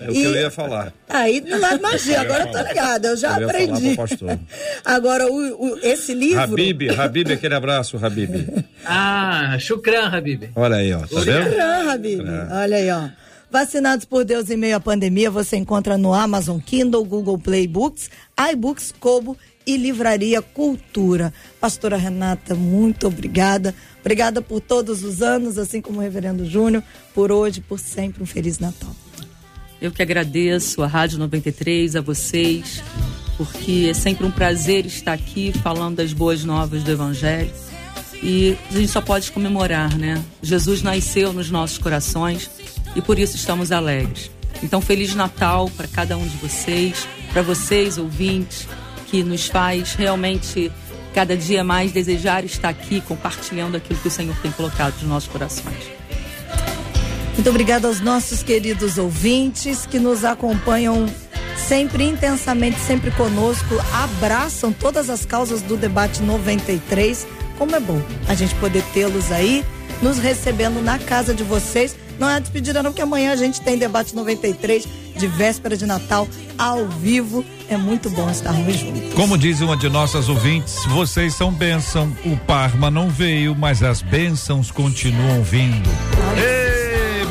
É o que eu ia falar. Aí Milad Magi, agora eu tô ligada, eu já Eu ia falar aprendi. *laughs* Agora, o, o- esse livro. Habib, Habib, aquele abraço, Habib. *laughs* Ah, Shukran, Habib. Olha aí, ó, tá? Shukran, Habib. Olha aí, ó. Vacinados por Deus em meio à pandemia, você encontra no Amazon Kindle, Google Play Books, iBooks, Kobo e Livraria Cultura. Pastora Renata, muito obrigada. Obrigada por todos os anos, assim como o Reverendo Júnior, por hoje, por sempre. Um Feliz Natal. Eu que agradeço a Rádio 93, a vocês, porque é sempre um prazer estar aqui falando das boas novas do Evangelho. E a gente só pode comemorar, né? Jesus nasceu nos nossos corações e por isso estamos alegres. Então, Feliz Natal para cada um de vocês, para vocês, ouvintes, que nos faz realmente cada dia mais desejar estar aqui compartilhando aquilo que o Senhor tem colocado nos nossos corações. Muito obrigada aos nossos queridos ouvintes que nos acompanham sempre intensamente, sempre conosco, abraçam todas as causas do debate 93. Como é bom a gente poder tê-los aí, nos recebendo na casa de vocês. Não é despedida não, que amanhã a gente tem debate 93 de véspera de Natal ao vivo. É muito bom estarmos juntos. Como diz uma de nossas ouvintes, vocês são bênção. O Parma não veio, mas as bênçãos continuam vindo.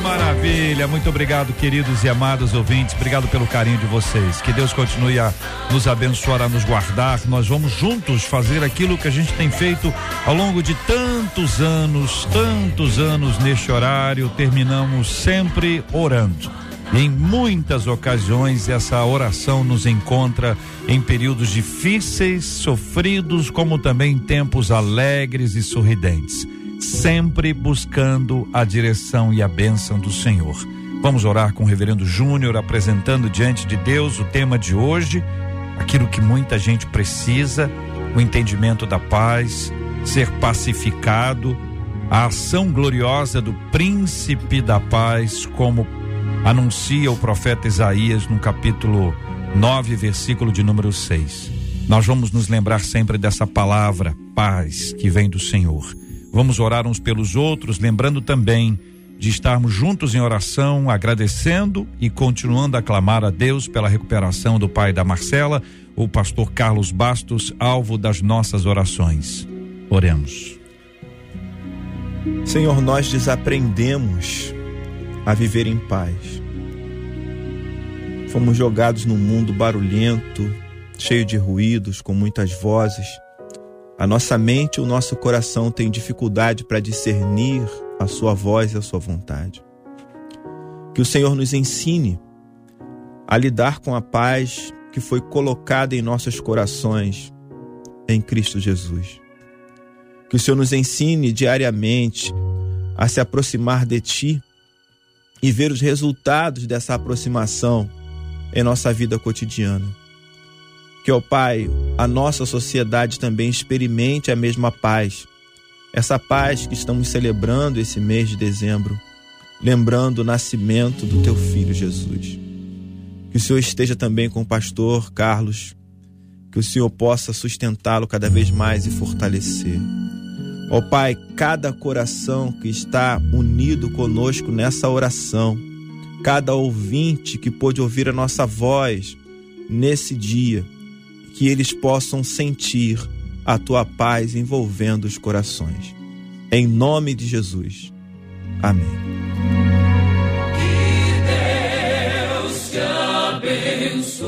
Maravilha! Muito obrigado, queridos e amados ouvintes. Obrigado pelo carinho de vocês. Que Deus continue a nos abençoar, a nos guardar. Nós vamos juntos fazer aquilo que a gente tem feito ao longo de tantos anos, tantos anos neste horário. Terminamos sempre orando. Em muitas ocasiões essa oração nos encontra em períodos difíceis, sofridos, como também em tempos alegres e sorridentes, sempre buscando a direção e a bênção do Senhor. Vamos orar com o reverendo Júnior apresentando diante de Deus o tema de hoje, aquilo que muita gente precisa, o entendimento da paz, ser pacificado, a ação gloriosa do príncipe da paz como anuncia o profeta Isaías no capítulo 9, versículo de número 6. Nós vamos nos lembrar sempre dessa palavra, paz, que vem do Senhor. Vamos orar uns pelos outros, lembrando também de estarmos juntos em oração, agradecendo e continuando a clamar a Deus pela recuperação do pai da Marcela, o pastor Carlos Bastos, alvo das nossas orações. Oremos. Senhor, nós desaprendemos a viver em paz. Fomos jogados num mundo barulhento, cheio de ruídos, com muitas vozes. A nossa mente e o nosso coração têm dificuldade para discernir a sua voz e a sua vontade. Que o Senhor nos ensine a lidar com a paz que foi colocada em nossos corações em Cristo Jesus. Que o Senhor nos ensine diariamente a se aproximar de Ti e ver os resultados dessa aproximação em nossa vida cotidiana. Que, ó Pai, a nossa sociedade também experimente a mesma paz, essa paz que estamos celebrando esse mês de dezembro, lembrando o nascimento do Teu Filho Jesus. Que o Senhor esteja também com o pastor Carlos, que o Senhor possa sustentá-lo cada vez mais e fortalecer. Ó Pai, cada coração que está unido conosco nessa oração, cada ouvinte que pôde ouvir a nossa voz nesse dia, que eles possam sentir a tua paz envolvendo os corações. Em nome de Jesus. Amém. Que Deus te abençoe.